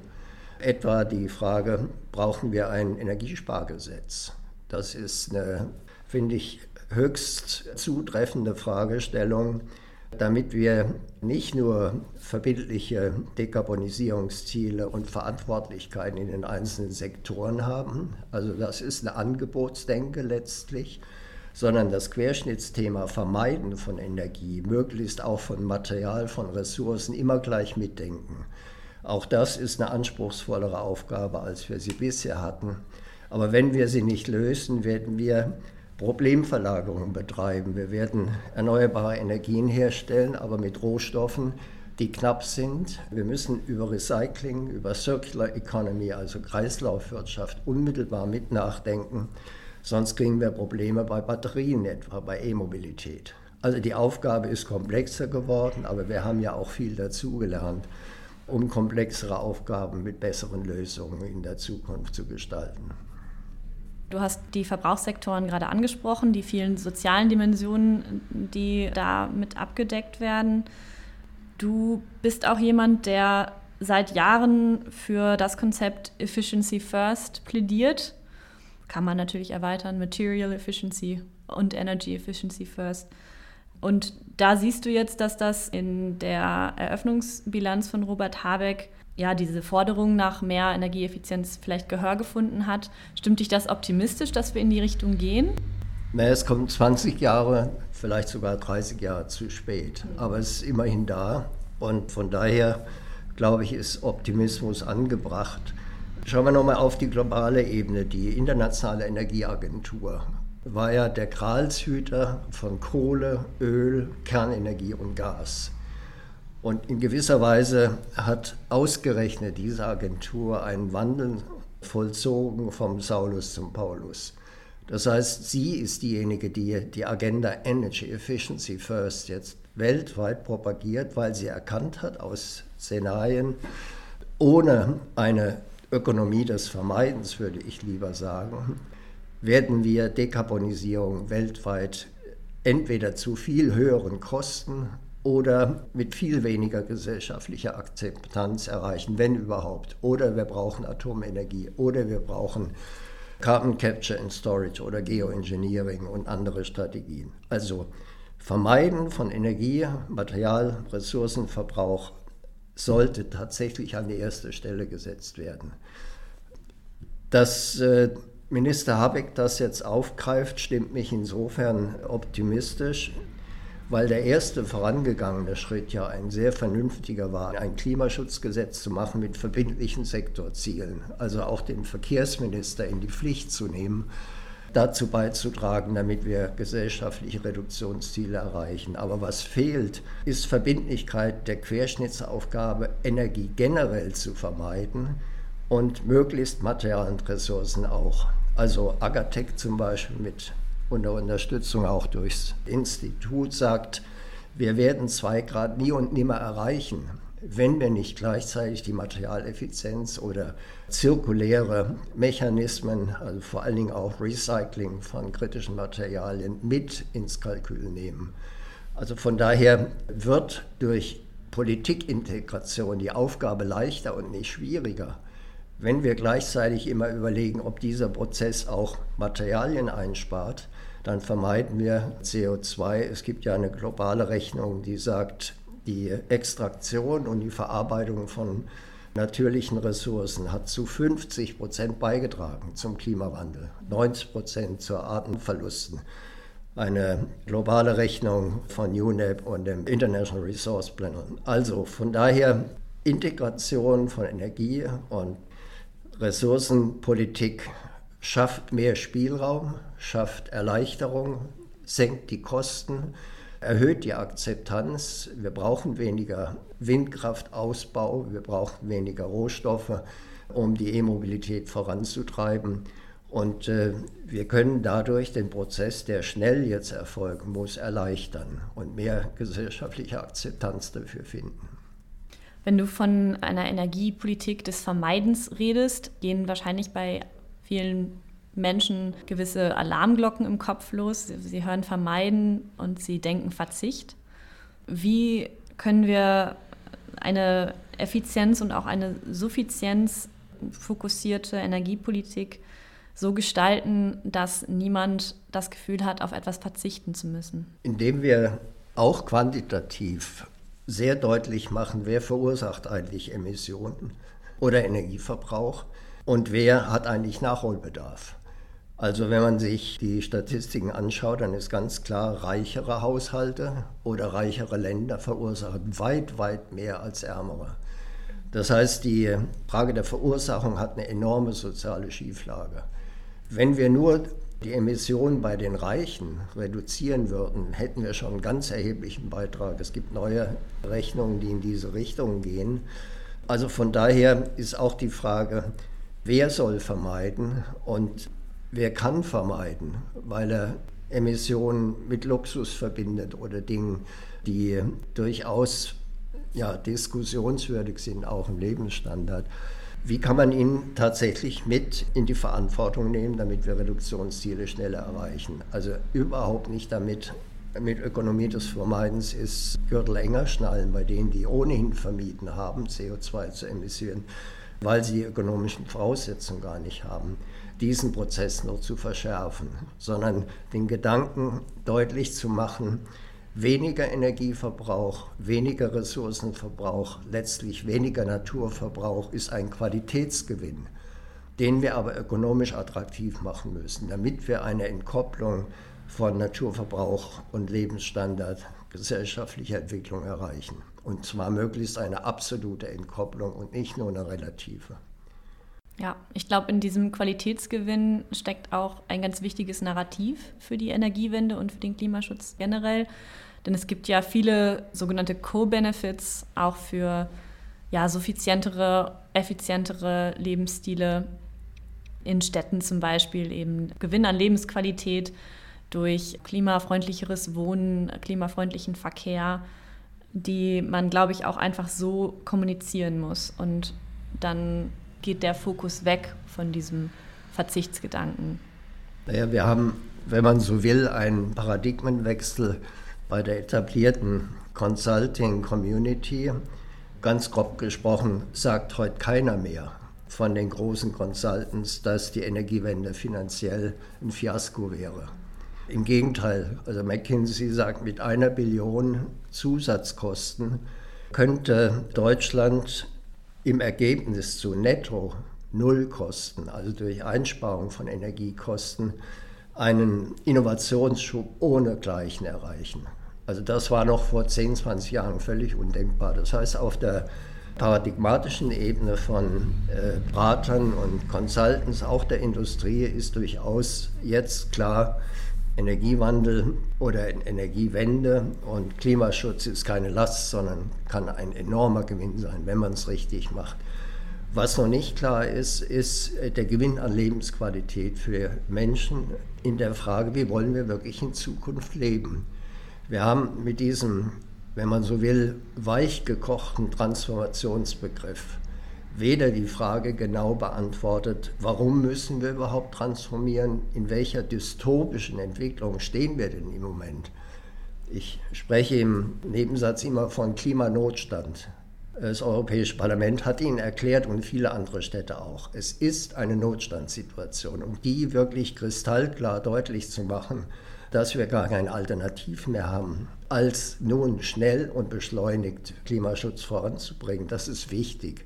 Etwa die Frage, brauchen wir ein Energiespargesetz? Das ist eine, finde ich, höchst zutreffende Fragestellung damit wir nicht nur verbindliche Dekarbonisierungsziele und Verantwortlichkeiten in den einzelnen Sektoren haben, also das ist eine Angebotsdenke letztlich, sondern das Querschnittsthema Vermeiden von Energie, möglichst auch von Material, von Ressourcen immer gleich mitdenken. Auch das ist eine anspruchsvollere Aufgabe, als wir sie bisher hatten. Aber wenn wir sie nicht lösen, werden wir Problemverlagerung betreiben. Wir werden erneuerbare Energien herstellen, aber mit Rohstoffen, die knapp sind. Wir müssen über Recycling, über Circular Economy, also Kreislaufwirtschaft, unmittelbar mit nachdenken. Sonst kriegen wir Probleme bei Batterien etwa, bei E-Mobilität. Also die Aufgabe ist komplexer geworden, aber wir haben ja auch viel dazugelernt, um komplexere Aufgaben mit besseren Lösungen in der Zukunft zu gestalten. Du hast die Verbrauchssektoren gerade angesprochen, die vielen sozialen Dimensionen, die da mit abgedeckt werden. Du bist auch jemand, der seit Jahren für das Konzept Efficiency First plädiert. Kann man natürlich erweitern, Material Efficiency und Energy Efficiency First. Und da siehst du jetzt, dass das in der Eröffnungsbilanz von Robert Habeck ja, diese Forderung nach mehr Energieeffizienz vielleicht Gehör gefunden hat. Stimmt dich das optimistisch, dass wir in die Richtung gehen? Naja, es kommt 20 Jahre, vielleicht sogar 30 Jahre zu spät, aber es ist immerhin da und von daher glaube ich, ist Optimismus angebracht. Schauen wir nochmal auf die globale Ebene. Die Internationale Energieagentur war ja der Gralshüter von Kohle, Öl, Kernenergie und Gas. Und in gewisser Weise hat ausgerechnet diese Agentur einen Wandel vollzogen vom Saulus zum Paulus. Das heißt, sie ist diejenige, die die Agenda Energy Efficiency First jetzt weltweit propagiert, weil sie erkannt hat aus Szenarien, ohne eine Ökonomie des Vermeidens, würde ich lieber sagen, werden wir Dekarbonisierung weltweit entweder zu viel höheren Kosten oder mit viel weniger gesellschaftlicher Akzeptanz erreichen, wenn überhaupt. Oder wir brauchen Atomenergie oder wir brauchen Carbon Capture and Storage oder Geoengineering und andere Strategien. Also Vermeiden von Energie, Material, Ressourcenverbrauch sollte tatsächlich an die erste Stelle gesetzt werden. Dass äh, Minister Habeck das jetzt aufgreift, stimmt mich insofern optimistisch, weil der erste vorangegangene Schritt ja ein sehr vernünftiger war, ein Klimaschutzgesetz zu machen mit verbindlichen Sektorzielen, also auch den Verkehrsminister in die Pflicht zu nehmen, dazu beizutragen, damit wir gesellschaftliche Reduktionsziele erreichen. Aber was fehlt, ist Verbindlichkeit der Querschnittsaufgabe, Energie generell zu vermeiden und möglichst materialen Ressourcen auch. Also Agatec zum Beispiel mit unter Unterstützung auch durchs Institut sagt, wir werden zwei Grad nie und nimmer erreichen wenn wir nicht gleichzeitig die Materialeffizienz oder zirkuläre Mechanismen, also vor allen Dingen auch Recycling von kritischen Materialien mit ins Kalkül nehmen. Also von daher wird durch Politikintegration die Aufgabe leichter und nicht schwieriger. Wenn wir gleichzeitig immer überlegen, ob dieser Prozess auch Materialien einspart, dann vermeiden wir CO2. Es gibt ja eine globale Rechnung, die sagt, die Extraktion und die Verarbeitung von natürlichen Ressourcen hat zu 50 Prozent beigetragen zum Klimawandel, 90 Prozent zu Artenverlusten. Eine globale Rechnung von UNEP und dem International Resource Plan. Also von daher Integration von Energie und Ressourcenpolitik schafft mehr Spielraum, schafft Erleichterung, senkt die Kosten erhöht die Akzeptanz. Wir brauchen weniger Windkraftausbau, wir brauchen weniger Rohstoffe, um die E-Mobilität voranzutreiben. Und äh, wir können dadurch den Prozess, der schnell jetzt erfolgen muss, erleichtern und mehr gesellschaftliche Akzeptanz dafür finden. Wenn du von einer Energiepolitik des Vermeidens redest, gehen wahrscheinlich bei vielen Menschen gewisse Alarmglocken im Kopf los. Sie hören vermeiden und sie denken Verzicht. Wie können wir eine Effizienz und auch eine Suffizienz fokussierte Energiepolitik so gestalten, dass niemand das Gefühl hat, auf etwas verzichten zu müssen? Indem wir auch quantitativ sehr deutlich machen, wer verursacht eigentlich Emissionen oder Energieverbrauch und wer hat eigentlich Nachholbedarf. Also wenn man sich die Statistiken anschaut, dann ist ganz klar, reichere Haushalte oder reichere Länder verursachen weit, weit mehr als ärmere. Das heißt, die Frage der Verursachung hat eine enorme soziale Schieflage. Wenn wir nur die Emissionen bei den Reichen reduzieren würden, hätten wir schon einen ganz erheblichen Beitrag. Es gibt neue Rechnungen, die in diese Richtung gehen. Also von daher ist auch die Frage, wer soll vermeiden und Wer kann vermeiden, weil er Emissionen mit Luxus verbindet oder Dingen, die durchaus ja, diskussionswürdig sind, auch im Lebensstandard. Wie kann man ihn tatsächlich mit in die Verantwortung nehmen, damit wir Reduktionsziele schneller erreichen? Also überhaupt nicht damit, mit Ökonomie des Vermeidens ist Gürtel enger schnallen bei denen, die ohnehin vermieden haben, CO2 zu emissieren, weil sie die ökonomischen Voraussetzungen gar nicht haben diesen Prozess noch zu verschärfen, sondern den Gedanken deutlich zu machen, weniger Energieverbrauch, weniger Ressourcenverbrauch, letztlich weniger Naturverbrauch ist ein Qualitätsgewinn, den wir aber ökonomisch attraktiv machen müssen, damit wir eine Entkopplung von Naturverbrauch und Lebensstandard gesellschaftlicher Entwicklung erreichen. Und zwar möglichst eine absolute Entkopplung und nicht nur eine relative. Ja, ich glaube, in diesem Qualitätsgewinn steckt auch ein ganz wichtiges Narrativ für die Energiewende und für den Klimaschutz generell. Denn es gibt ja viele sogenannte Co-Benefits auch für ja, suffizientere, effizientere Lebensstile in Städten zum Beispiel, eben Gewinn an Lebensqualität durch klimafreundlicheres Wohnen, klimafreundlichen Verkehr, die man, glaube ich, auch einfach so kommunizieren muss. Und dann geht der Fokus weg von diesem Verzichtsgedanken? Naja, wir haben, wenn man so will, einen Paradigmenwechsel bei der etablierten Consulting Community. Ganz grob gesprochen sagt heute keiner mehr von den großen Consultants, dass die Energiewende finanziell ein Fiasko wäre. Im Gegenteil, also McKinsey sagt, mit einer Billion Zusatzkosten könnte Deutschland im Ergebnis zu netto Nullkosten, also durch Einsparung von Energiekosten, einen Innovationsschub ohne Gleichen erreichen. Also das war noch vor 10, 20 Jahren völlig undenkbar. Das heißt, auf der paradigmatischen Ebene von äh, Beratern und Consultants, auch der Industrie, ist durchaus jetzt klar, Energiewandel oder Energiewende und Klimaschutz ist keine Last, sondern kann ein enormer Gewinn sein, wenn man es richtig macht. Was noch nicht klar ist, ist der Gewinn an Lebensqualität für Menschen in der Frage, wie wollen wir wirklich in Zukunft leben. Wir haben mit diesem, wenn man so will, weich gekochten Transformationsbegriff weder die Frage genau beantwortet, warum müssen wir überhaupt transformieren, in welcher dystopischen Entwicklung stehen wir denn im Moment. Ich spreche im Nebensatz immer von Klimanotstand. Das Europäische Parlament hat Ihnen erklärt und viele andere Städte auch. Es ist eine Notstandssituation, um die wirklich kristallklar deutlich zu machen, dass wir gar keine Alternativ mehr haben, als nun schnell und beschleunigt Klimaschutz voranzubringen. Das ist wichtig.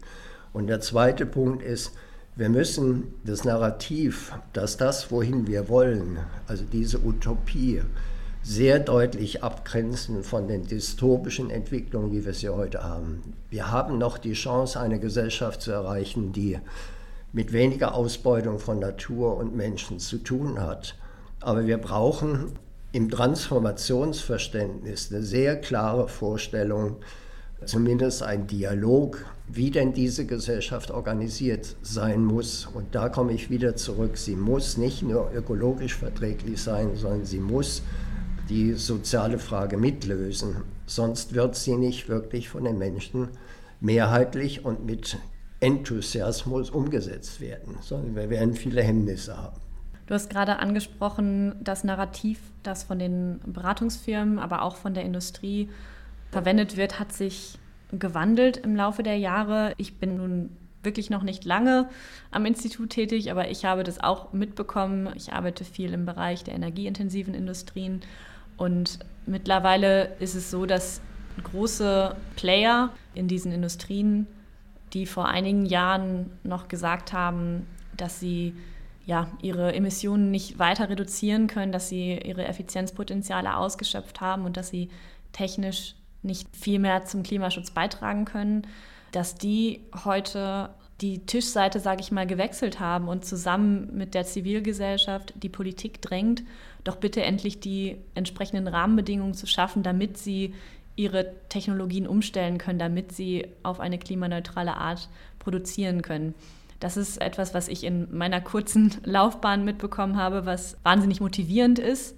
Und der zweite Punkt ist, wir müssen das Narrativ, dass das, wohin wir wollen, also diese Utopie, sehr deutlich abgrenzen von den dystopischen Entwicklungen, wie wir sie heute haben. Wir haben noch die Chance, eine Gesellschaft zu erreichen, die mit weniger Ausbeutung von Natur und Menschen zu tun hat. Aber wir brauchen im Transformationsverständnis eine sehr klare Vorstellung, zumindest ein Dialog, wie denn diese Gesellschaft organisiert sein muss. Und da komme ich wieder zurück. Sie muss nicht nur ökologisch verträglich sein, sondern sie muss die soziale Frage mitlösen. Sonst wird sie nicht wirklich von den Menschen mehrheitlich und mit Enthusiasmus umgesetzt werden, sondern wir werden viele Hemmnisse haben. Du hast gerade angesprochen, das Narrativ, das von den Beratungsfirmen, aber auch von der Industrie verwendet wird, hat sich gewandelt im Laufe der Jahre. Ich bin nun wirklich noch nicht lange am Institut tätig, aber ich habe das auch mitbekommen. Ich arbeite viel im Bereich der energieintensiven Industrien und mittlerweile ist es so, dass große Player in diesen Industrien, die vor einigen Jahren noch gesagt haben, dass sie ja, ihre Emissionen nicht weiter reduzieren können, dass sie ihre Effizienzpotenziale ausgeschöpft haben und dass sie technisch nicht viel mehr zum Klimaschutz beitragen können, dass die heute die Tischseite, sage ich mal, gewechselt haben und zusammen mit der Zivilgesellschaft die Politik drängt, doch bitte endlich die entsprechenden Rahmenbedingungen zu schaffen, damit sie ihre Technologien umstellen können, damit sie auf eine klimaneutrale Art produzieren können. Das ist etwas, was ich in meiner kurzen Laufbahn mitbekommen habe, was wahnsinnig motivierend ist,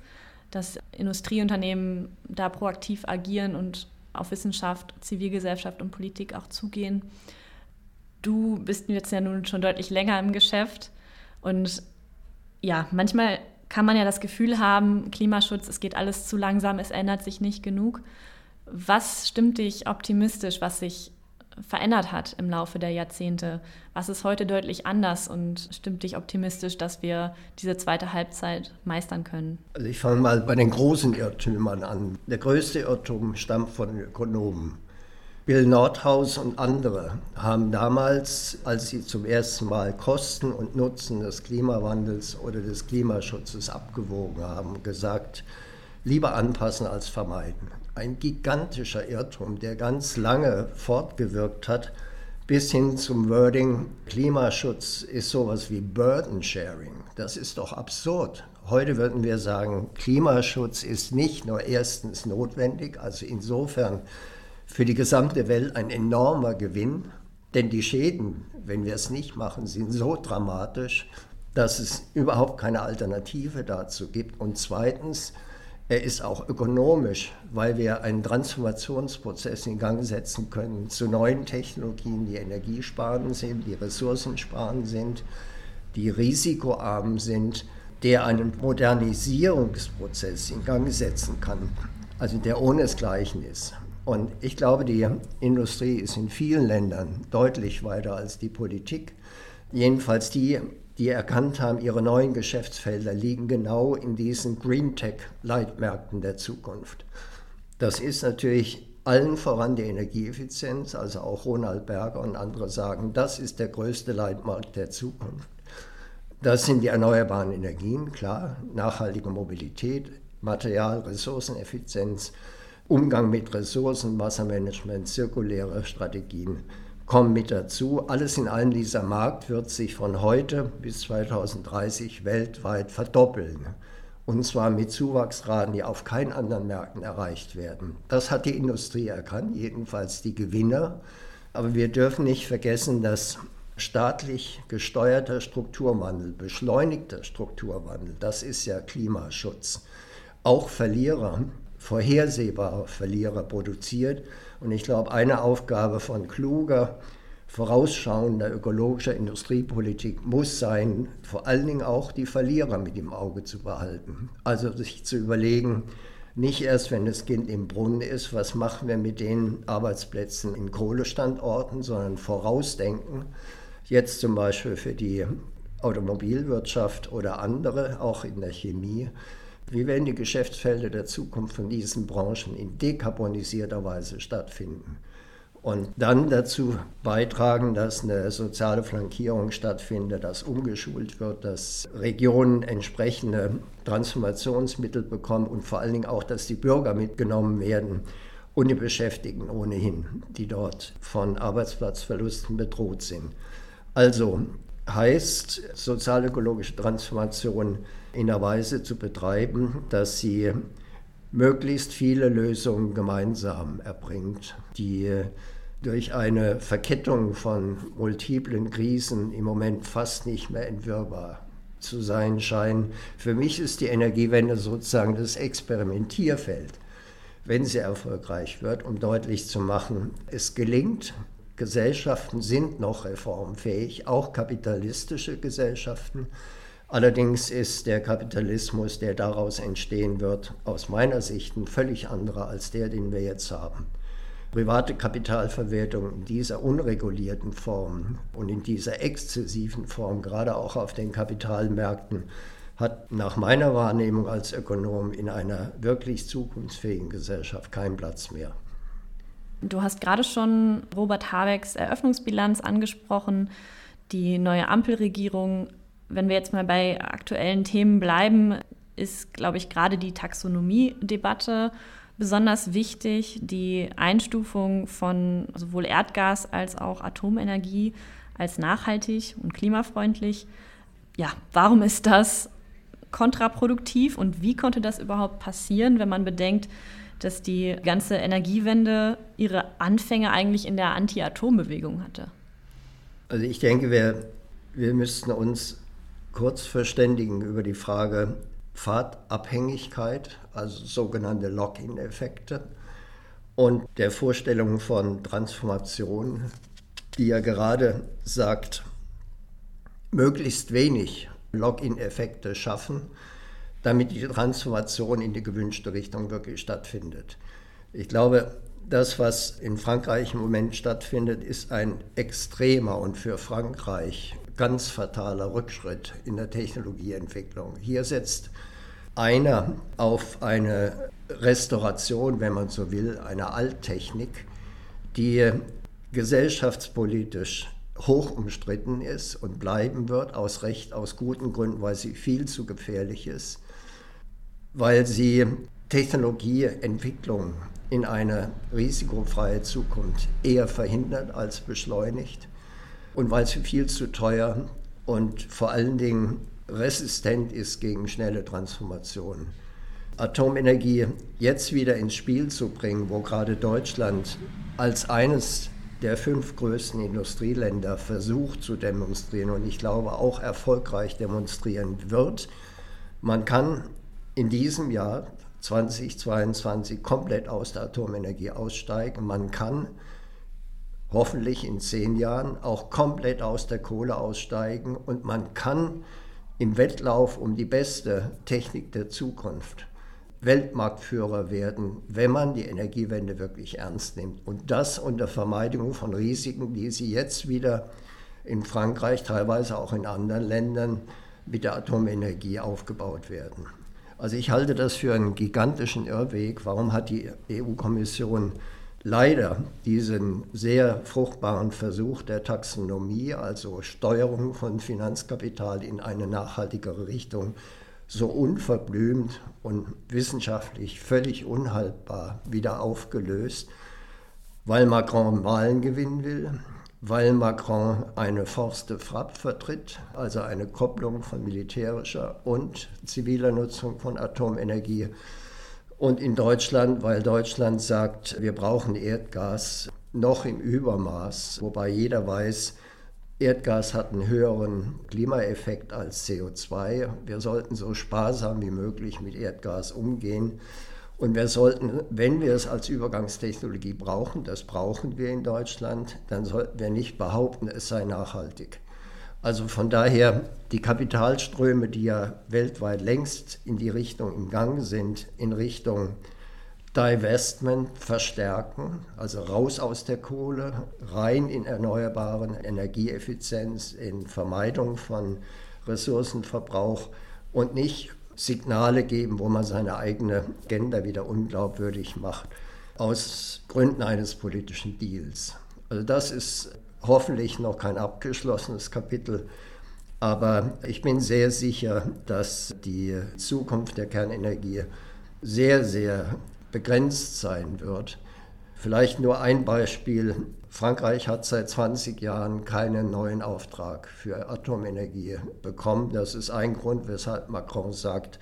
dass Industrieunternehmen da proaktiv agieren und auf Wissenschaft, Zivilgesellschaft und Politik auch zugehen. Du bist jetzt ja nun schon deutlich länger im Geschäft und ja, manchmal kann man ja das Gefühl haben, Klimaschutz, es geht alles zu langsam, es ändert sich nicht genug. Was stimmt dich optimistisch, was sich verändert hat im Laufe der Jahrzehnte? Was ist heute deutlich anders und stimmt dich optimistisch, dass wir diese zweite Halbzeit meistern können? Also ich fange mal bei den großen Irrtümern an. Der größte Irrtum stammt von Ökonomen. Bill Nordhaus und andere haben damals, als sie zum ersten Mal Kosten und Nutzen des Klimawandels oder des Klimaschutzes abgewogen haben, gesagt, lieber anpassen als vermeiden ein gigantischer Irrtum, der ganz lange fortgewirkt hat, bis hin zum Wording, Klimaschutz ist sowas wie Burden Sharing. Das ist doch absurd. Heute würden wir sagen, Klimaschutz ist nicht nur erstens notwendig, also insofern für die gesamte Welt ein enormer Gewinn, denn die Schäden, wenn wir es nicht machen, sind so dramatisch, dass es überhaupt keine Alternative dazu gibt. Und zweitens, er ist auch ökonomisch, weil wir einen Transformationsprozess in Gang setzen können zu neuen Technologien, die energiesparend sind, die ressourcensparend sind, die risikoarm sind, der einen Modernisierungsprozess in Gang setzen kann, also der ohnesgleichen ist. Und ich glaube, die Industrie ist in vielen Ländern deutlich weiter als die Politik. Jedenfalls die die erkannt haben, ihre neuen Geschäftsfelder liegen genau in diesen Green Tech-Leitmärkten der Zukunft. Das ist natürlich allen voran die Energieeffizienz, also auch Ronald Berger und andere sagen, das ist der größte Leitmarkt der Zukunft. Das sind die erneuerbaren Energien, klar, nachhaltige Mobilität, Material, Ressourceneffizienz, Umgang mit Ressourcen, Wassermanagement, zirkuläre Strategien, kommen mit dazu. Alles in allem, dieser Markt wird sich von heute bis 2030 weltweit verdoppeln. Und zwar mit Zuwachsraten, die auf keinen anderen Märkten erreicht werden. Das hat die Industrie erkannt, jedenfalls die Gewinner. Aber wir dürfen nicht vergessen, dass staatlich gesteuerter Strukturwandel, beschleunigter Strukturwandel, das ist ja Klimaschutz, auch Verlierer, vorhersehbare Verlierer produziert. Und ich glaube, eine Aufgabe von kluger, vorausschauender ökologischer Industriepolitik muss sein, vor allen Dingen auch die Verlierer mit im Auge zu behalten. Also sich zu überlegen, nicht erst, wenn das Kind im Brunnen ist, was machen wir mit den Arbeitsplätzen in Kohlestandorten, sondern vorausdenken. Jetzt zum Beispiel für die Automobilwirtschaft oder andere, auch in der Chemie. Wie werden die Geschäftsfelder der Zukunft von diesen Branchen in dekarbonisierter Weise stattfinden? und dann dazu beitragen, dass eine soziale Flankierung stattfindet, dass umgeschult wird, dass Regionen entsprechende Transformationsmittel bekommen und vor allen Dingen auch, dass die Bürger mitgenommen werden und die Beschäftigten ohnehin, die dort von Arbeitsplatzverlusten bedroht sind. Also heißt sozialökologische Transformation in der Weise zu betreiben, dass sie möglichst viele Lösungen gemeinsam erbringt, die durch eine Verkettung von multiplen Krisen im Moment fast nicht mehr entwirrbar zu sein scheinen. Für mich ist die Energiewende sozusagen das Experimentierfeld, wenn sie erfolgreich wird, um deutlich zu machen, es gelingt, Gesellschaften sind noch reformfähig, auch kapitalistische Gesellschaften. Allerdings ist der Kapitalismus, der daraus entstehen wird, aus meiner Sicht ein völlig anderer als der, den wir jetzt haben private Kapitalverwertung in dieser unregulierten Form und in dieser exzessiven Form, gerade auch auf den Kapitalmärkten, hat nach meiner Wahrnehmung als Ökonom in einer wirklich zukunftsfähigen Gesellschaft keinen Platz mehr. Du hast gerade schon Robert Habecks Eröffnungsbilanz angesprochen, die neue Ampelregierung. Wenn wir jetzt mal bei aktuellen Themen bleiben, ist, glaube ich, gerade die Taxonomie-Debatte besonders wichtig, die Einstufung von sowohl Erdgas als auch Atomenergie als nachhaltig und klimafreundlich. Ja, warum ist das kontraproduktiv und wie konnte das überhaupt passieren, wenn man bedenkt, dass die ganze Energiewende ihre Anfänge eigentlich in der Anti-Atom-Bewegung hatte? Also ich denke, wir, wir müssten uns kurz verständigen über die Frage, Fahrtabhängigkeit, also sogenannte Lock-in-Effekte, und der Vorstellung von Transformation, die ja gerade sagt, möglichst wenig Lock-in-Effekte schaffen, damit die Transformation in die gewünschte Richtung wirklich stattfindet. Ich glaube, das, was in Frankreich im Moment stattfindet, ist ein extremer und für Frankreich ganz fataler Rückschritt in der Technologieentwicklung. Hier setzt einer auf eine Restauration, wenn man so will, einer Alttechnik, die gesellschaftspolitisch hoch umstritten ist und bleiben wird, aus Recht, aus guten Gründen, weil sie viel zu gefährlich ist, weil sie Technologieentwicklung in eine risikofreie Zukunft eher verhindert als beschleunigt und weil sie viel zu teuer und vor allen Dingen resistent ist gegen schnelle Transformationen. Atomenergie jetzt wieder ins Spiel zu bringen, wo gerade Deutschland als eines der fünf größten Industrieländer versucht zu demonstrieren und ich glaube auch erfolgreich demonstrieren wird. Man kann in diesem Jahr 2022 komplett aus der Atomenergie aussteigen. Man kann hoffentlich in zehn Jahren auch komplett aus der Kohle aussteigen und man kann im Wettlauf um die beste Technik der Zukunft Weltmarktführer werden, wenn man die Energiewende wirklich ernst nimmt. Und das unter Vermeidung von Risiken, die sie jetzt wieder in Frankreich, teilweise auch in anderen Ländern mit der Atomenergie aufgebaut werden. Also ich halte das für einen gigantischen Irrweg. Warum hat die EU-Kommission leider diesen sehr fruchtbaren Versuch der Taxonomie, also Steuerung von Finanzkapital in eine nachhaltigere Richtung, so unverblümt und wissenschaftlich völlig unhaltbar wieder aufgelöst, weil Macron Wahlen gewinnen will, weil Macron eine Force de Frappe vertritt, also eine Kopplung von militärischer und ziviler Nutzung von Atomenergie. Und in Deutschland, weil Deutschland sagt, wir brauchen Erdgas noch im Übermaß, wobei jeder weiß, Erdgas hat einen höheren Klimaeffekt als CO2. Wir sollten so sparsam wie möglich mit Erdgas umgehen. Und wir sollten, wenn wir es als Übergangstechnologie brauchen, das brauchen wir in Deutschland, dann sollten wir nicht behaupten, es sei nachhaltig. Also von daher die Kapitalströme, die ja weltweit längst in die Richtung im Gang sind, in Richtung Divestment verstärken, also raus aus der Kohle, rein in erneuerbaren Energieeffizienz, in Vermeidung von Ressourcenverbrauch und nicht Signale geben, wo man seine eigene Agenda wieder unglaubwürdig macht, aus Gründen eines politischen Deals. Also das ist hoffentlich noch kein abgeschlossenes Kapitel, aber ich bin sehr sicher, dass die Zukunft der Kernenergie sehr, sehr begrenzt sein wird. Vielleicht nur ein Beispiel. Frankreich hat seit 20 Jahren keinen neuen Auftrag für Atomenergie bekommen. Das ist ein Grund, weshalb Macron sagt,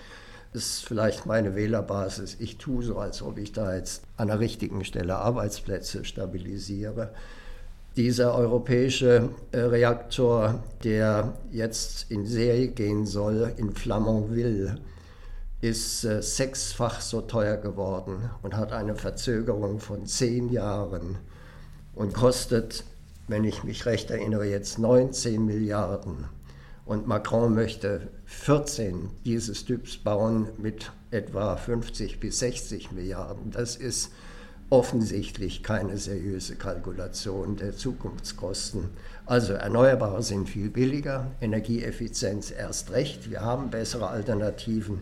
ist vielleicht meine Wählerbasis. Ich tue so, als ob ich da jetzt an der richtigen Stelle Arbeitsplätze stabilisiere. Dieser europäische äh, Reaktor, der jetzt in Serie gehen soll, in Flamanville, ist äh, sechsfach so teuer geworden und hat eine Verzögerung von zehn Jahren und kostet, wenn ich mich recht erinnere, jetzt 19 Milliarden. Und Macron möchte 14 dieses Typs bauen mit etwa 50 bis 60 Milliarden. Das ist offensichtlich keine seriöse Kalkulation der Zukunftskosten. Also Erneuerbare sind viel billiger, Energieeffizienz erst recht. Wir haben bessere Alternativen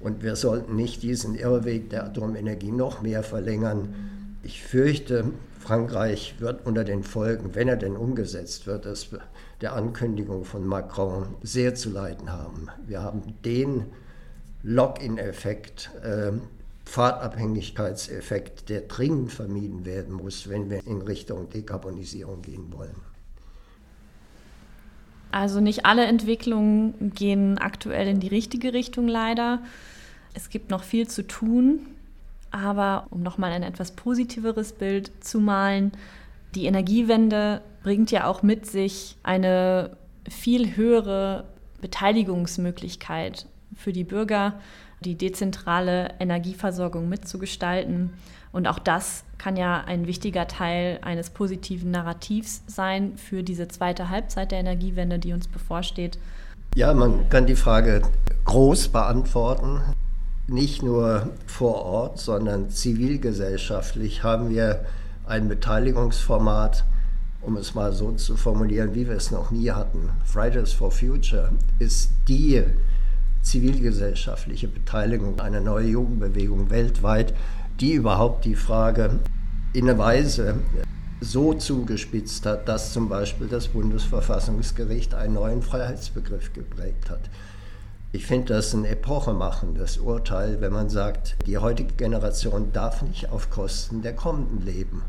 und wir sollten nicht diesen Irrweg der Atomenergie noch mehr verlängern. Ich fürchte, Frankreich wird unter den Folgen, wenn er denn umgesetzt wird, das der Ankündigung von Macron sehr zu leiden haben. Wir haben den Lock-in-Effekt, äh, Fahrtabhängigkeitseffekt, der dringend vermieden werden muss, wenn wir in Richtung Dekarbonisierung gehen wollen. Also nicht alle Entwicklungen gehen aktuell in die richtige Richtung leider. Es gibt noch viel zu tun, aber um nochmal ein etwas positiveres Bild zu malen, die Energiewende bringt ja auch mit sich eine viel höhere Beteiligungsmöglichkeit für die Bürger, die dezentrale Energieversorgung mitzugestalten. Und auch das kann ja ein wichtiger Teil eines positiven Narrativs sein für diese zweite Halbzeit der Energiewende, die uns bevorsteht. Ja, man kann die Frage groß beantworten nicht nur vor Ort, sondern zivilgesellschaftlich haben wir ein Beteiligungsformat, um es mal so zu formulieren, wie wir es noch nie hatten. Fridays for Future ist die zivilgesellschaftliche Beteiligung einer neuen Jugendbewegung weltweit, die überhaupt die Frage in einer Weise so zugespitzt hat, dass zum Beispiel das Bundesverfassungsgericht einen neuen Freiheitsbegriff geprägt hat. Ich finde das ein epochemachendes Urteil, wenn man sagt, die heutige Generation darf nicht auf Kosten der kommenden leben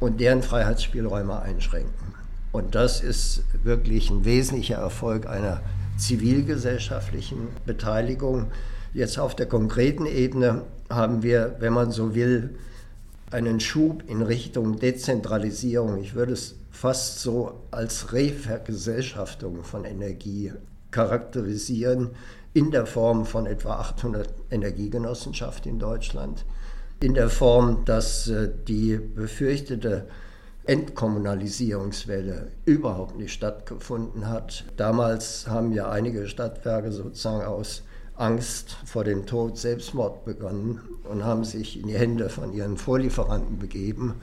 und deren Freiheitsspielräume einschränken. Und das ist wirklich ein wesentlicher Erfolg einer zivilgesellschaftlichen Beteiligung. Jetzt auf der konkreten Ebene haben wir, wenn man so will, einen Schub in Richtung Dezentralisierung. Ich würde es fast so als Revergesellschaftung von Energie charakterisieren in der Form von etwa 800 Energiegenossenschaften in Deutschland, in der Form, dass äh, die befürchtete Entkommunalisierungswelle überhaupt nicht stattgefunden hat. Damals haben ja einige Stadtwerke sozusagen aus Angst vor dem Tod Selbstmord begonnen und haben sich in die Hände von ihren Vorlieferanten begeben.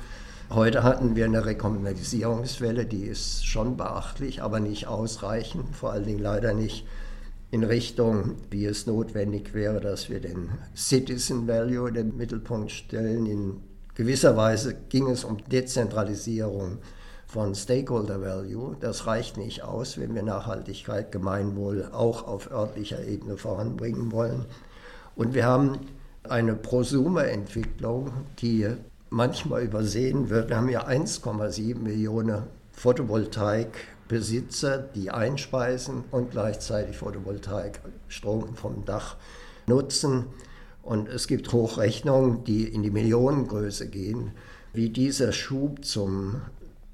Heute hatten wir eine Rekommunalisierungswelle, die ist schon beachtlich, aber nicht ausreichend, vor allen Dingen leider nicht in Richtung, wie es notwendig wäre, dass wir den Citizen Value in den Mittelpunkt stellen. In gewisser Weise ging es um Dezentralisierung von Stakeholder Value. Das reicht nicht aus, wenn wir Nachhaltigkeit, Gemeinwohl auch auf örtlicher Ebene voranbringen wollen. Und wir haben eine Prosumer-Entwicklung, die manchmal übersehen wird. Wir haben ja 1,7 Millionen Photovoltaikbesitzer, die einspeisen und gleichzeitig Photovoltaikstrom vom Dach nutzen. Und es gibt Hochrechnungen, die in die Millionengröße gehen, wie dieser Schub zum,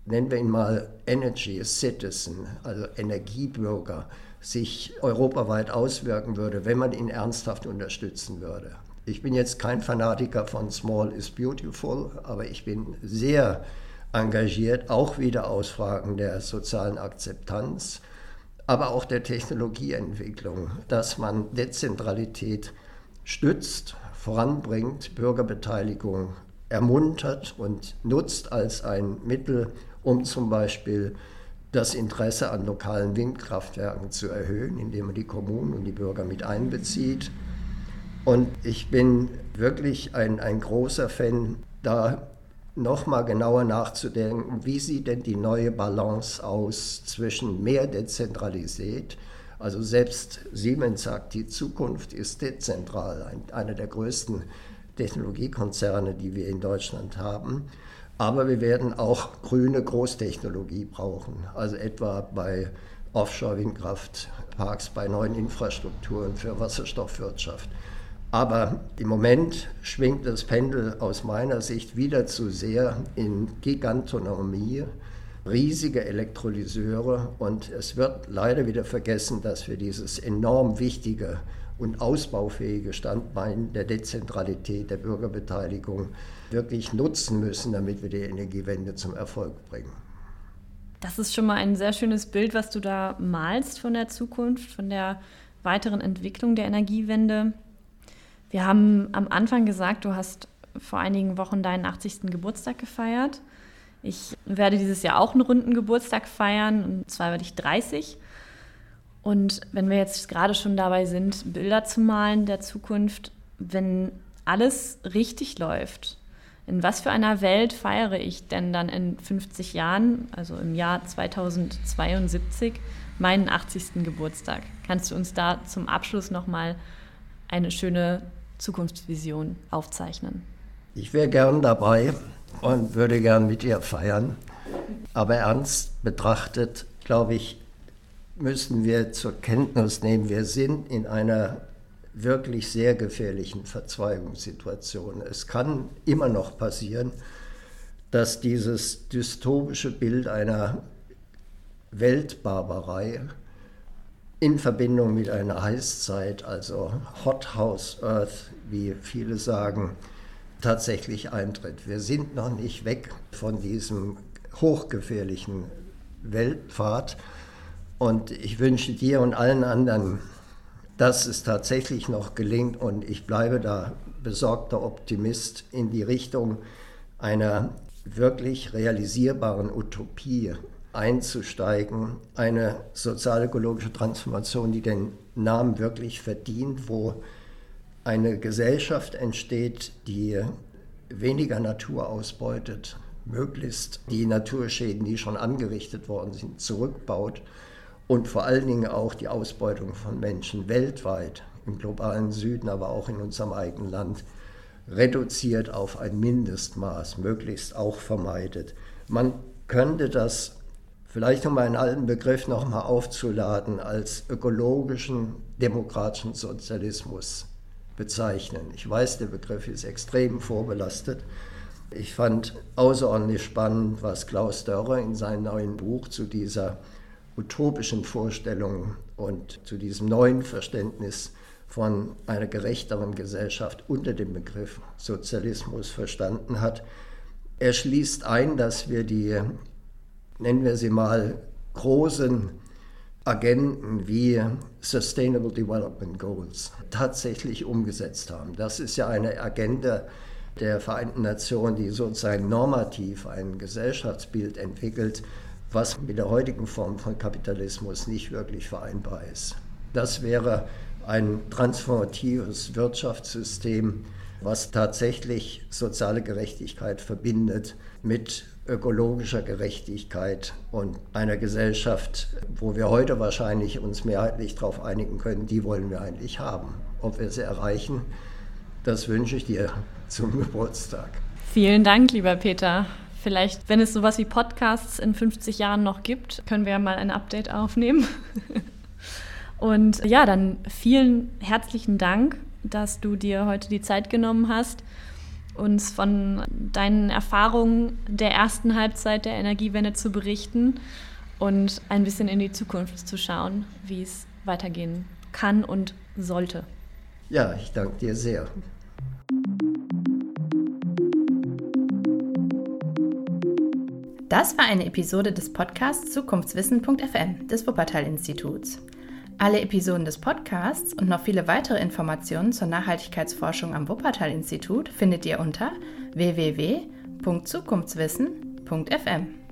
nennen wir ihn mal Energy Citizen, also Energiebürger, sich europaweit auswirken würde, wenn man ihn ernsthaft unterstützen würde. Ich bin jetzt kein Fanatiker von Small is Beautiful, aber ich bin sehr engagiert, auch wieder aus Fragen der sozialen Akzeptanz, aber auch der Technologieentwicklung, dass man Dezentralität stützt, voranbringt, Bürgerbeteiligung ermuntert und nutzt als ein Mittel, um zum Beispiel das Interesse an lokalen Windkraftwerken zu erhöhen, indem man die Kommunen und die Bürger mit einbezieht. Und ich bin wirklich ein, ein großer Fan, da nochmal genauer nachzudenken, wie sieht denn die neue Balance aus zwischen mehr dezentralisiert, also selbst Siemens sagt, die Zukunft ist dezentral, ein, einer der größten Technologiekonzerne, die wir in Deutschland haben. Aber wir werden auch grüne Großtechnologie brauchen, also etwa bei Offshore-Windkraftparks, bei neuen Infrastrukturen für Wasserstoffwirtschaft. Aber im Moment schwingt das Pendel aus meiner Sicht wieder zu sehr in Gigantonomie, riesige Elektrolyseure und es wird leider wieder vergessen, dass wir dieses enorm wichtige und ausbaufähige Standbein der Dezentralität, der Bürgerbeteiligung wirklich nutzen müssen, damit wir die Energiewende zum Erfolg bringen. Das ist schon mal ein sehr schönes Bild, was du da malst von der Zukunft, von der weiteren Entwicklung der Energiewende. Wir haben am Anfang gesagt, du hast vor einigen Wochen deinen 80. Geburtstag gefeiert. Ich werde dieses Jahr auch einen runden Geburtstag feiern, und zwar werde ich 30. Und wenn wir jetzt gerade schon dabei sind, Bilder zu malen der Zukunft, wenn alles richtig läuft, in was für einer Welt feiere ich denn dann in 50 Jahren, also im Jahr 2072, meinen 80. Geburtstag? Kannst du uns da zum Abschluss nochmal eine schöne Zukunftsvision aufzeichnen? Ich wäre gern dabei und würde gern mit ihr feiern. Aber ernst betrachtet, glaube ich, müssen wir zur Kenntnis nehmen, wir sind in einer wirklich sehr gefährlichen Verzweigungssituation. Es kann immer noch passieren, dass dieses dystopische Bild einer Weltbarbarei in Verbindung mit einer Heißzeit, also Hot House Earth, wie viele sagen, tatsächlich eintritt. Wir sind noch nicht weg von diesem hochgefährlichen Weltpfad. Und ich wünsche dir und allen anderen, dass es tatsächlich noch gelingt. Und ich bleibe da besorgter Optimist in die Richtung einer wirklich realisierbaren Utopie einzusteigen, eine sozialökologische Transformation, die den Namen wirklich verdient, wo eine Gesellschaft entsteht, die weniger Natur ausbeutet, möglichst die Naturschäden, die schon angerichtet worden sind, zurückbaut und vor allen Dingen auch die Ausbeutung von Menschen weltweit, im globalen Süden, aber auch in unserem eigenen Land, reduziert auf ein Mindestmaß, möglichst auch vermeidet. Man könnte das Vielleicht um einen alten Begriff nochmal aufzuladen, als ökologischen demokratischen Sozialismus bezeichnen. Ich weiß, der Begriff ist extrem vorbelastet. Ich fand außerordentlich spannend, was Klaus Dörrer in seinem neuen Buch zu dieser utopischen Vorstellung und zu diesem neuen Verständnis von einer gerechteren Gesellschaft unter dem Begriff Sozialismus verstanden hat. Er schließt ein, dass wir die nennen wir sie mal, großen Agenten wie Sustainable Development Goals tatsächlich umgesetzt haben. Das ist ja eine Agenda der Vereinten Nationen, die sozusagen normativ ein Gesellschaftsbild entwickelt, was mit der heutigen Form von Kapitalismus nicht wirklich vereinbar ist. Das wäre ein transformatives Wirtschaftssystem, was tatsächlich soziale Gerechtigkeit verbindet mit ökologischer Gerechtigkeit und einer Gesellschaft, wo wir heute wahrscheinlich uns mehrheitlich darauf einigen können, die wollen wir eigentlich haben. Ob wir sie erreichen, das wünsche ich dir zum Geburtstag. Vielen Dank, lieber Peter, Vielleicht, wenn es sowas wie Podcasts in 50 Jahren noch gibt, können wir ja mal ein Update aufnehmen. Und ja, dann vielen herzlichen Dank, dass du dir heute die Zeit genommen hast, uns von deinen Erfahrungen der ersten Halbzeit der Energiewende zu berichten und ein bisschen in die Zukunft zu schauen, wie es weitergehen kann und sollte. Ja, ich danke dir sehr. Das war eine Episode des Podcasts Zukunftswissen.fm des Wuppertal-Instituts. Alle Episoden des Podcasts und noch viele weitere Informationen zur Nachhaltigkeitsforschung am Wuppertal-Institut findet ihr unter www.zukunftswissen.fm.